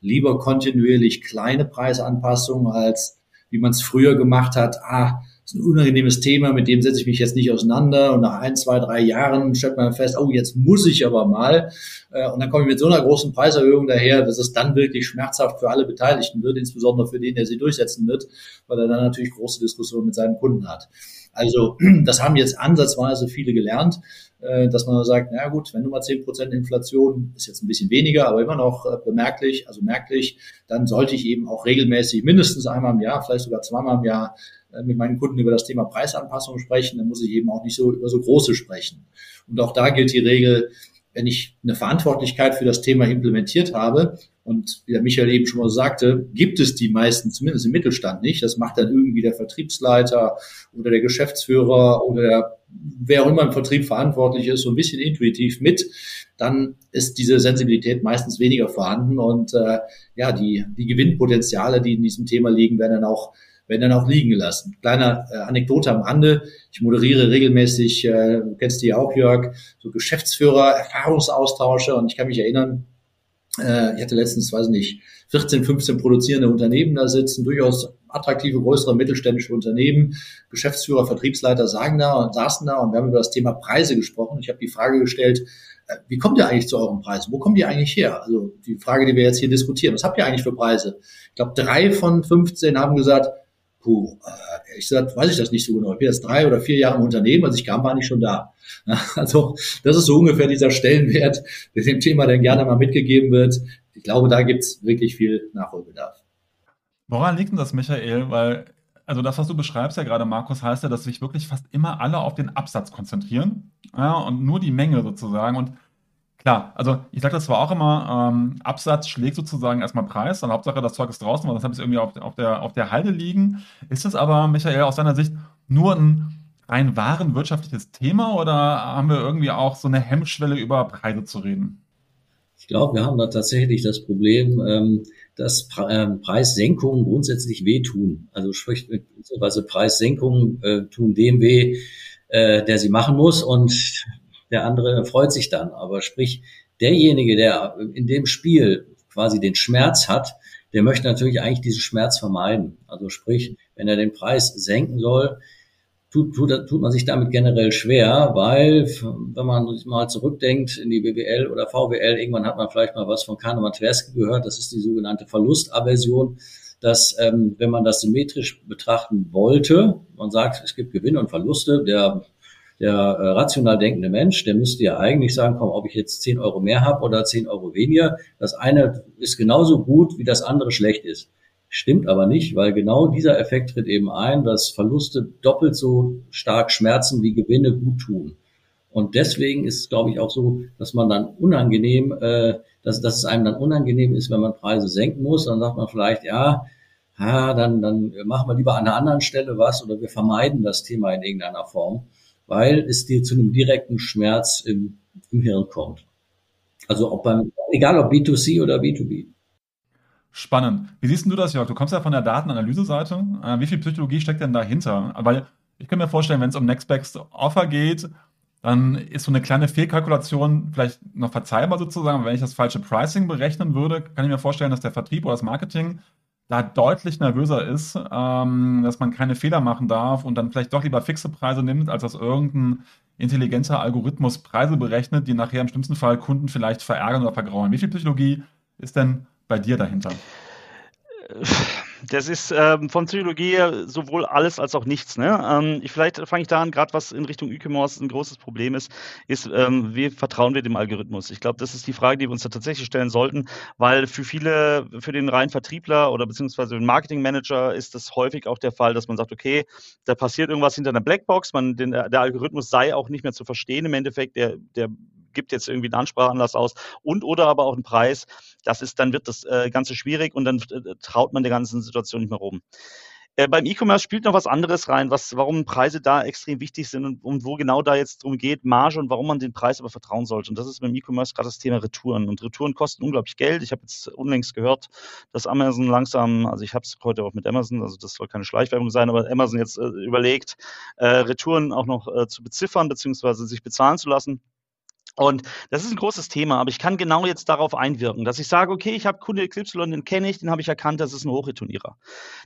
lieber kontinuierlich kleine Preisanpassungen als wie man es früher gemacht hat. Ah, ist ein unangenehmes Thema, mit dem setze ich mich jetzt nicht auseinander. Und nach ein, zwei, drei Jahren stellt man fest, oh, jetzt muss ich aber mal. Äh, und dann komme ich mit so einer großen Preiserhöhung daher, dass es dann wirklich schmerzhaft für alle Beteiligten wird, insbesondere für den, der sie durchsetzen wird, weil er dann natürlich große Diskussionen mit seinen Kunden hat. Also das haben jetzt ansatzweise viele gelernt, äh, dass man sagt, na gut, wenn du mal zehn Prozent Inflation, ist jetzt ein bisschen weniger, aber immer noch äh, bemerklich, also merklich, dann sollte ich eben auch regelmäßig mindestens einmal im Jahr, vielleicht sogar zweimal im Jahr äh, mit meinen Kunden über das Thema Preisanpassung sprechen, dann muss ich eben auch nicht so über so große sprechen. Und auch da gilt die Regel, wenn ich eine Verantwortlichkeit für das Thema implementiert habe, und wie der Michael eben schon mal sagte, gibt es die meisten, zumindest im Mittelstand nicht. Das macht dann irgendwie der Vertriebsleiter oder der Geschäftsführer oder der, wer auch immer im Vertrieb verantwortlich ist, so ein bisschen intuitiv mit. Dann ist diese Sensibilität meistens weniger vorhanden und äh, ja, die, die Gewinnpotenziale, die in diesem Thema liegen, werden dann auch werden dann auch liegen gelassen. Kleine äh, Anekdote am Rande. Ich moderiere regelmäßig, äh, du kennst die auch, Jörg, so Geschäftsführer, Erfahrungsaustausche und ich kann mich erinnern, äh, ich hatte letztens, weiß nicht, 14, 15 produzierende Unternehmen da sitzen, durchaus attraktive, größere mittelständische Unternehmen. Geschäftsführer, Vertriebsleiter sagen da und saßen da und wir haben über das Thema Preise gesprochen. Ich habe die Frage gestellt, äh, wie kommt ihr eigentlich zu euren Preisen? Wo kommt ihr eigentlich her? Also die Frage, die wir jetzt hier diskutieren. Was habt ihr eigentlich für Preise? Ich glaube, drei von 15 haben gesagt, puh, äh, ehrlich gesagt, weiß ich das nicht so genau. Ich bin jetzt drei oder vier Jahre im Unternehmen, als ich kam, war ich schon da. Also das ist so ungefähr dieser Stellenwert, der dem Thema dann gerne mal mitgegeben wird. Ich glaube, da gibt es wirklich viel Nachholbedarf. Woran liegt denn das, Michael? Weil, also das, was du beschreibst ja gerade, Markus, heißt ja, dass sich wirklich fast immer alle auf den Absatz konzentrieren ja, und nur die Menge sozusagen. Und Klar, also ich sage das zwar auch immer, ähm, Absatz schlägt sozusagen erstmal Preis, dann Hauptsache das Zeug ist draußen, weil das habe ich irgendwie auf, auf, der, auf der Halde liegen. Ist das aber, Michael, aus deiner Sicht nur ein rein wahren wirtschaftliches Thema oder haben wir irgendwie auch so eine Hemmschwelle über Preise zu reden? Ich glaube, wir haben da tatsächlich das Problem, ähm, dass Pre ähm, Preissenkungen grundsätzlich wehtun. Also sprich, beziehungsweise Preissenkungen äh, tun dem weh, äh, der sie machen muss und der andere freut sich dann. Aber sprich, derjenige, der in dem Spiel quasi den Schmerz hat, der möchte natürlich eigentlich diesen Schmerz vermeiden. Also sprich, wenn er den Preis senken soll, tut, tut, tut man sich damit generell schwer, weil wenn man sich mal zurückdenkt in die BWL oder VWL, irgendwann hat man vielleicht mal was von Kahnemann Tversky gehört, das ist die sogenannte Verlustaversion, dass ähm, wenn man das symmetrisch betrachten wollte, man sagt, es gibt Gewinne und Verluste, der der äh, rational denkende Mensch, der müsste ja eigentlich sagen, komm, ob ich jetzt 10 Euro mehr habe oder 10 Euro weniger, das eine ist genauso gut, wie das andere schlecht ist. Stimmt aber nicht, weil genau dieser Effekt tritt eben ein, dass Verluste doppelt so stark schmerzen wie Gewinne gut tun. Und deswegen ist es, glaube ich, auch so, dass man dann unangenehm, äh, dass, dass es einem dann unangenehm ist, wenn man Preise senken muss. Dann sagt man vielleicht, ja, ja dann, dann machen wir lieber an einer anderen Stelle was oder wir vermeiden das Thema in irgendeiner Form weil es dir zu einem direkten Schmerz im, im Hirn kommt. Also ob beim, egal ob B2C oder B2B. Spannend. Wie siehst du das, Jörg? Du kommst ja von der Datenanalyse-Seite. Äh, wie viel Psychologie steckt denn dahinter? Weil ich kann mir vorstellen, wenn es um Next Best Offer geht, dann ist so eine kleine Fehlkalkulation vielleicht noch verzeihbar sozusagen. Wenn ich das falsche Pricing berechnen würde, kann ich mir vorstellen, dass der Vertrieb oder das Marketing da deutlich nervöser ist, ähm, dass man keine Fehler machen darf und dann vielleicht doch lieber fixe Preise nimmt, als dass irgendein intelligenter Algorithmus Preise berechnet, die nachher im schlimmsten Fall Kunden vielleicht verärgern oder vergrauen. Wie viel Psychologie ist denn bei dir dahinter? Das ist ähm, von Psychologie sowohl alles als auch nichts. Ne? Ähm, ich, vielleicht fange ich da an, gerade was in Richtung E-Commerce ein großes Problem ist, ist, ähm, wie vertrauen wir dem Algorithmus? Ich glaube, das ist die Frage, die wir uns da tatsächlich stellen sollten, weil für viele, für den reinen Vertriebler oder beziehungsweise den Marketingmanager ist das häufig auch der Fall, dass man sagt, okay, da passiert irgendwas hinter einer Blackbox, man, den, der Algorithmus sei auch nicht mehr zu verstehen im Endeffekt, der, der gibt jetzt irgendwie einen Ansprachanlass aus und oder aber auch einen Preis. Das ist, dann wird das äh, Ganze schwierig und dann äh, traut man der ganzen Situation nicht mehr rum. Äh, beim E-Commerce spielt noch was anderes rein, was, warum Preise da extrem wichtig sind und, und wo genau da jetzt drum geht, Marge und warum man den Preis aber vertrauen sollte. Und das ist beim E-Commerce gerade das Thema Retouren. Und Retouren kosten unglaublich Geld. Ich habe jetzt unlängst gehört, dass Amazon langsam, also ich habe es heute auch mit Amazon, also das soll keine Schleichwerbung sein, aber Amazon jetzt äh, überlegt, äh, Retouren auch noch äh, zu beziffern beziehungsweise sich bezahlen zu lassen. Und das ist ein großes Thema, aber ich kann genau jetzt darauf einwirken, dass ich sage, okay, ich habe Kunde XY, den kenne ich, den habe ich erkannt, das ist ein Hochreturnierer.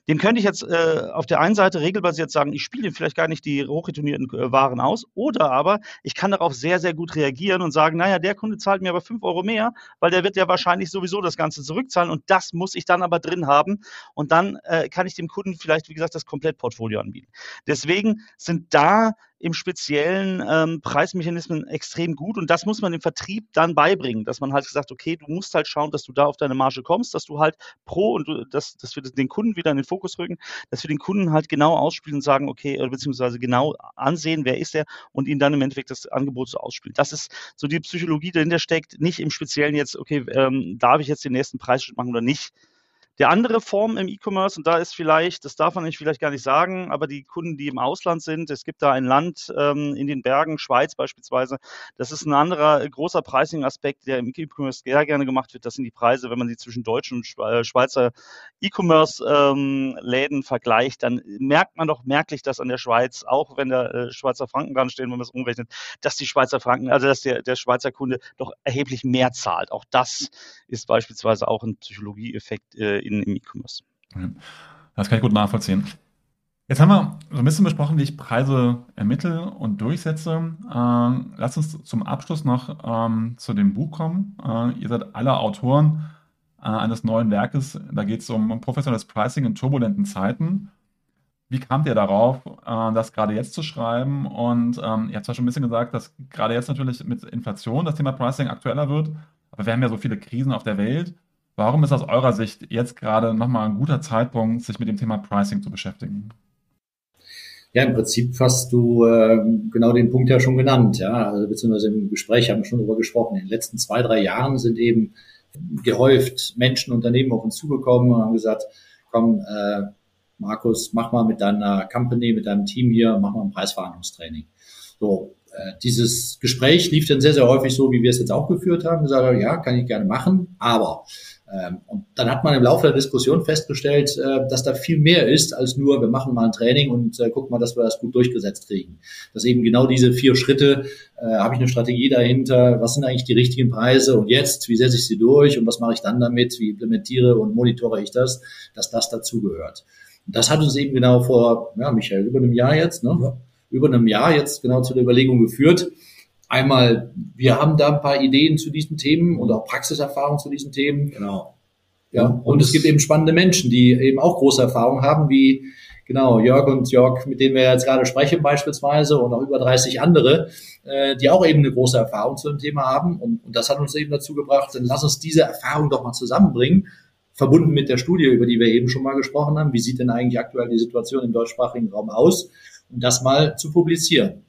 Dem könnte ich jetzt äh, auf der einen Seite regelbasiert sagen, ich spiele ihm vielleicht gar nicht die hochreturnierten äh, Waren aus, oder aber ich kann darauf sehr, sehr gut reagieren und sagen, naja, der Kunde zahlt mir aber fünf Euro mehr, weil der wird ja wahrscheinlich sowieso das Ganze zurückzahlen und das muss ich dann aber drin haben und dann äh, kann ich dem Kunden vielleicht, wie gesagt, das Komplettportfolio anbieten. Deswegen sind da im speziellen ähm, Preismechanismen extrem gut und das muss man dem Vertrieb dann beibringen, dass man halt gesagt, okay, du musst halt schauen, dass du da auf deine Marge kommst, dass du halt pro und du, dass, dass wir den Kunden wieder in den Fokus rücken, dass wir den Kunden halt genau ausspielen und sagen, okay, beziehungsweise genau ansehen, wer ist der und ihn dann im Endeffekt das Angebot so ausspielen. Das ist so die Psychologie, die dahinter steckt, nicht im Speziellen jetzt, okay, ähm, darf ich jetzt den nächsten Preisschritt machen oder nicht, der andere Form im E-Commerce, und da ist vielleicht, das darf man nicht vielleicht gar nicht sagen, aber die Kunden, die im Ausland sind, es gibt da ein Land ähm, in den Bergen, Schweiz beispielsweise, das ist ein anderer äh, großer Pricing-Aspekt, der im E-Commerce sehr gerne gemacht wird. Das sind die Preise, wenn man sie zwischen deutschen und äh, Schweizer E-Commerce-Läden ähm, vergleicht, dann merkt man doch merklich, dass an der Schweiz, auch wenn der äh, Schweizer Franken dran stehen, wenn man es umrechnet, dass die Schweizer Franken, also dass der, der Schweizer Kunde doch erheblich mehr zahlt. Auch das ist beispielsweise auch ein Psychologieeffekt äh, in, im E-Commerce. Das kann ich gut nachvollziehen. Jetzt haben wir so ein bisschen besprochen, wie ich Preise ermittle und durchsetze. Ähm, lass uns zum Abschluss noch ähm, zu dem Buch kommen. Äh, ihr seid alle Autoren äh, eines neuen Werkes. Da geht es um professionelles Pricing in turbulenten Zeiten. Wie kamt ihr darauf, äh, das gerade jetzt zu schreiben? Und ähm, ihr habt zwar schon ein bisschen gesagt, dass gerade jetzt natürlich mit Inflation das Thema Pricing aktueller wird, aber wir haben ja so viele Krisen auf der Welt. Warum ist aus eurer Sicht jetzt gerade nochmal ein guter Zeitpunkt, sich mit dem Thema Pricing zu beschäftigen? Ja, im Prinzip hast du äh, genau den Punkt ja schon genannt, ja, also beziehungsweise im Gespräch haben wir schon darüber gesprochen. In den letzten zwei, drei Jahren sind eben gehäuft Menschen, Unternehmen auf uns zugekommen und haben gesagt, komm, äh, Markus, mach mal mit deiner Company, mit deinem Team hier, mach mal ein Preisverhandlungstraining. So, dieses Gespräch lief dann sehr, sehr häufig so, wie wir es jetzt auch geführt haben. Gesagt, ja, kann ich gerne machen, aber ähm, und dann hat man im Laufe der Diskussion festgestellt, äh, dass da viel mehr ist als nur, wir machen mal ein Training und äh, gucken mal, dass wir das gut durchgesetzt kriegen. Dass eben genau diese vier Schritte, äh, habe ich eine Strategie dahinter, was sind eigentlich die richtigen Preise und jetzt, wie setze ich sie durch und was mache ich dann damit, wie implementiere und monitore ich das, dass das dazugehört. Das hat uns eben genau vor, ja, Michael, über einem Jahr jetzt, ne? Ja. Über einem Jahr jetzt genau zu der Überlegung geführt, einmal, wir haben da ein paar Ideen zu diesen Themen und auch Praxiserfahrung zu diesen Themen. Genau. Ja, und es gibt eben spannende Menschen, die eben auch große Erfahrung haben, wie genau Jörg und Jörg, mit denen wir jetzt gerade sprechen beispielsweise und auch über 30 andere, äh, die auch eben eine große Erfahrung zu dem Thema haben. Und, und das hat uns eben dazu gebracht, dann lass uns diese Erfahrung doch mal zusammenbringen, verbunden mit der Studie, über die wir eben schon mal gesprochen haben. Wie sieht denn eigentlich aktuell die Situation im deutschsprachigen Raum aus? Das mal zu publizieren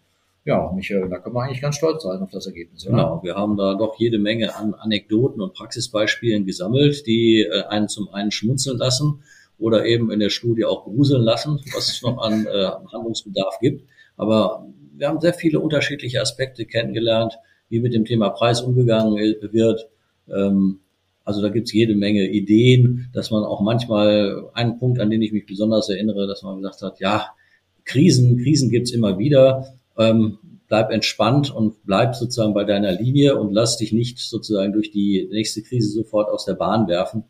ja, Michael, da können wir eigentlich ganz stolz sein auf das Ergebnis. Oder? Genau, wir haben da doch jede Menge an Anekdoten und Praxisbeispielen gesammelt, die äh, einen zum einen schmunzeln lassen oder eben in der Studie auch gruseln lassen, was es noch an äh, Handlungsbedarf gibt. Aber wir haben sehr viele unterschiedliche Aspekte kennengelernt, wie mit dem Thema Preis umgegangen wird. Ähm, also da gibt's jede Menge Ideen, dass man auch manchmal einen Punkt, an den ich mich besonders erinnere, dass man gesagt hat, ja, Krisen, Krisen gibt's immer wieder. Ähm, bleib entspannt und bleib sozusagen bei deiner Linie und lass dich nicht sozusagen durch die nächste Krise sofort aus der Bahn werfen,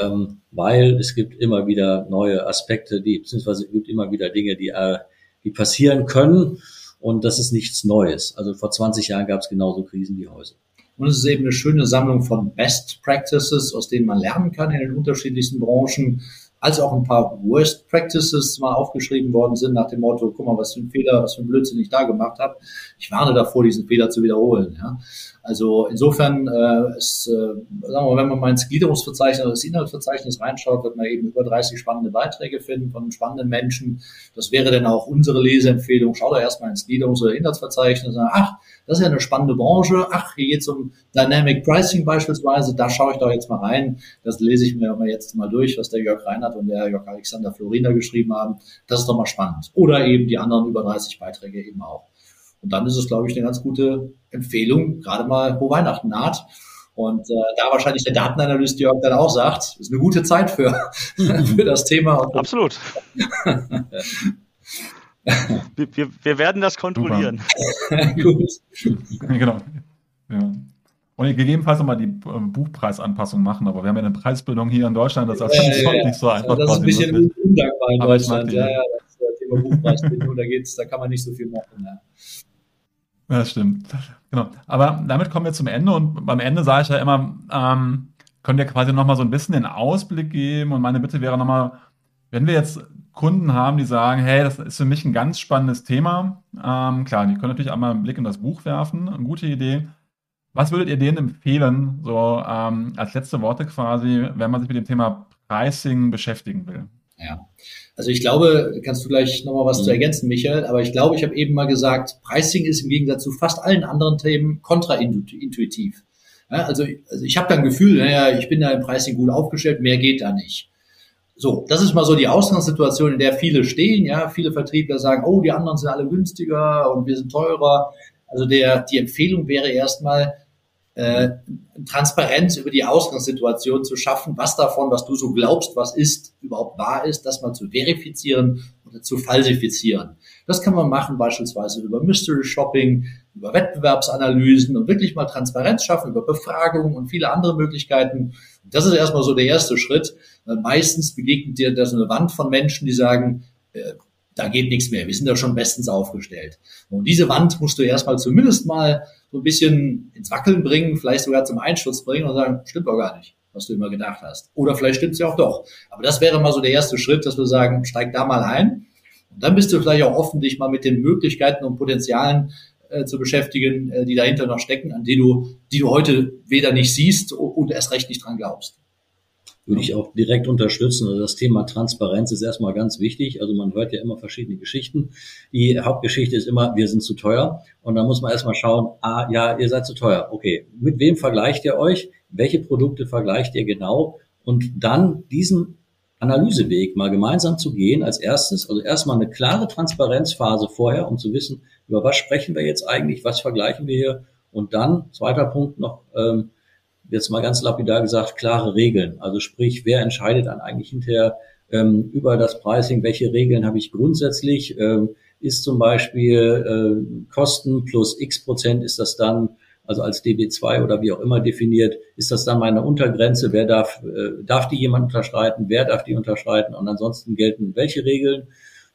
ähm, weil es gibt immer wieder neue Aspekte, die beziehungsweise es gibt immer wieder Dinge, die, äh, die passieren können und das ist nichts Neues. Also vor 20 Jahren gab es genauso Krisen wie heute. Und es ist eben eine schöne Sammlung von Best Practices, aus denen man lernen kann in den unterschiedlichsten Branchen als auch ein paar Worst Practices mal aufgeschrieben worden sind nach dem Motto, guck mal, was für ein Fehler, was für ein Blödsinn ich da gemacht habe. Ich warne davor, diesen Fehler zu wiederholen. Ja. Also insofern äh, ist, äh, sagen wir mal, wenn man mal ins Gliederungsverzeichnis oder das Inhaltsverzeichnis reinschaut, wird man eben über 30 spannende Beiträge finden von spannenden Menschen. Das wäre dann auch unsere Leseempfehlung. Schaut doch erstmal ins Gliederungs- oder Inhaltsverzeichnis und ach, das ist ja eine spannende Branche. Ach, hier geht es um Dynamic Pricing beispielsweise. Da schaue ich doch jetzt mal rein. Das lese ich mir jetzt mal durch, was der Jörg Reinhardt und der Jörg Alexander Florina geschrieben haben. Das ist doch mal spannend. Oder eben die anderen über 30 Beiträge eben auch. Und dann ist es, glaube ich, eine ganz gute Empfehlung, gerade mal, wo Weihnachten naht. Und äh, da wahrscheinlich der Datenanalyst Jörg dann auch sagt, ist eine gute Zeit für, für das Thema. Absolut. wir, wir, wir, werden das kontrollieren. Gut. genau. Ja. Und gegebenenfalls nochmal die äh, Buchpreisanpassung machen, aber wir haben ja eine Preisbildung hier in Deutschland, das ist ja, ja, ja. nicht so einfach. das ist ein bisschen undankbar in Deutschland. Ja, ja, das äh, Thema Buchpreisbildung, da geht's, da kann man nicht so viel machen. Ja. Ja, stimmt. Genau. Aber damit kommen wir zum Ende und beim Ende sage ich ja immer, ähm, könnt ihr quasi nochmal so ein bisschen den Ausblick geben und meine Bitte wäre nochmal, wenn wir jetzt Kunden haben, die sagen, hey, das ist für mich ein ganz spannendes Thema, ähm, klar, die können natürlich einmal einen Blick in das Buch werfen, eine gute Idee. Was würdet ihr denen empfehlen, so ähm, als letzte Worte quasi, wenn man sich mit dem Thema Pricing beschäftigen will? Ja. Also ich glaube, kannst du gleich nochmal was mhm. zu ergänzen, Michael, aber ich glaube, ich habe eben mal gesagt, Pricing ist im Gegensatz zu fast allen anderen Themen kontraintuitiv. Ja, also, also ich habe dann ein Gefühl, naja, ich bin da im Pricing gut aufgestellt, mehr geht da nicht. So, das ist mal so die Ausgangssituation, in der viele stehen. Ja, viele Vertriebler sagen, oh, die anderen sind alle günstiger und wir sind teurer. Also der, die Empfehlung wäre erstmal, äh, Transparenz über die Ausgangssituation zu schaffen, was davon, was du so glaubst, was ist, überhaupt wahr ist, das mal zu verifizieren oder zu falsifizieren. Das kann man machen beispielsweise über Mystery Shopping, über Wettbewerbsanalysen und wirklich mal Transparenz schaffen, über Befragungen und viele andere Möglichkeiten. Das ist erstmal so der erste Schritt. Meistens begegnet dir da so eine Wand von Menschen, die sagen, äh, da geht nichts mehr, wir sind da schon bestens aufgestellt. Und diese Wand musst du erstmal zumindest mal so ein bisschen ins Wackeln bringen, vielleicht sogar zum Einsturz bringen und sagen, stimmt doch gar nicht, was du immer gedacht hast. Oder vielleicht stimmt es ja auch doch. Aber das wäre mal so der erste Schritt, dass wir sagen, steig da mal ein. Und dann bist du vielleicht auch offen, dich mal mit den Möglichkeiten und Potenzialen äh, zu beschäftigen, äh, die dahinter noch stecken, an die du, die du heute weder nicht siehst und erst recht nicht dran glaubst würde ich auch direkt unterstützen. Also das Thema Transparenz ist erstmal ganz wichtig. Also man hört ja immer verschiedene Geschichten. Die Hauptgeschichte ist immer, wir sind zu teuer. Und da muss man erstmal schauen, ah, ja, ihr seid zu teuer. Okay, mit wem vergleicht ihr euch? Welche Produkte vergleicht ihr genau? Und dann diesen Analyseweg mal gemeinsam zu gehen als erstes. Also erstmal eine klare Transparenzphase vorher, um zu wissen, über was sprechen wir jetzt eigentlich, was vergleichen wir hier. Und dann, zweiter Punkt noch, ähm, jetzt mal ganz lapidar gesagt, klare Regeln. Also sprich, wer entscheidet dann eigentlich hinterher ähm, über das Pricing? Welche Regeln habe ich grundsätzlich? Ähm, ist zum Beispiel äh, Kosten plus x Prozent, ist das dann, also als DB2 oder wie auch immer definiert, ist das dann meine Untergrenze? Wer darf, äh, darf die jemand unterschreiten? Wer darf die unterschreiten? Und ansonsten gelten welche Regeln?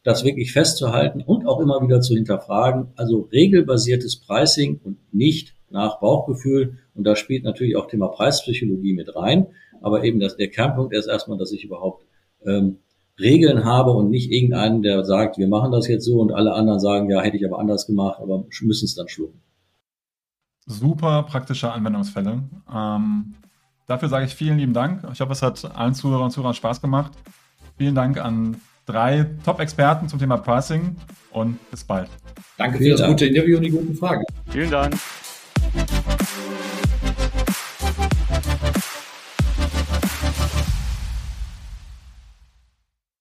Das wirklich festzuhalten und auch immer wieder zu hinterfragen. Also regelbasiertes Pricing und nicht nach Bauchgefühl. Und da spielt natürlich auch Thema Preispsychologie mit rein. Aber eben das, der Kernpunkt ist erstmal, dass ich überhaupt ähm, Regeln habe und nicht irgendeinen, der sagt, wir machen das jetzt so und alle anderen sagen, ja, hätte ich aber anders gemacht, aber müssen es dann schlucken. Super praktische Anwendungsfälle. Ähm, dafür sage ich vielen lieben Dank. Ich hoffe, es hat allen Zuhörern und Zuhörern Spaß gemacht. Vielen Dank an drei Top-Experten zum Thema Pricing und bis bald. Danke für das Dank. gute Interview und die guten Fragen. Vielen Dank.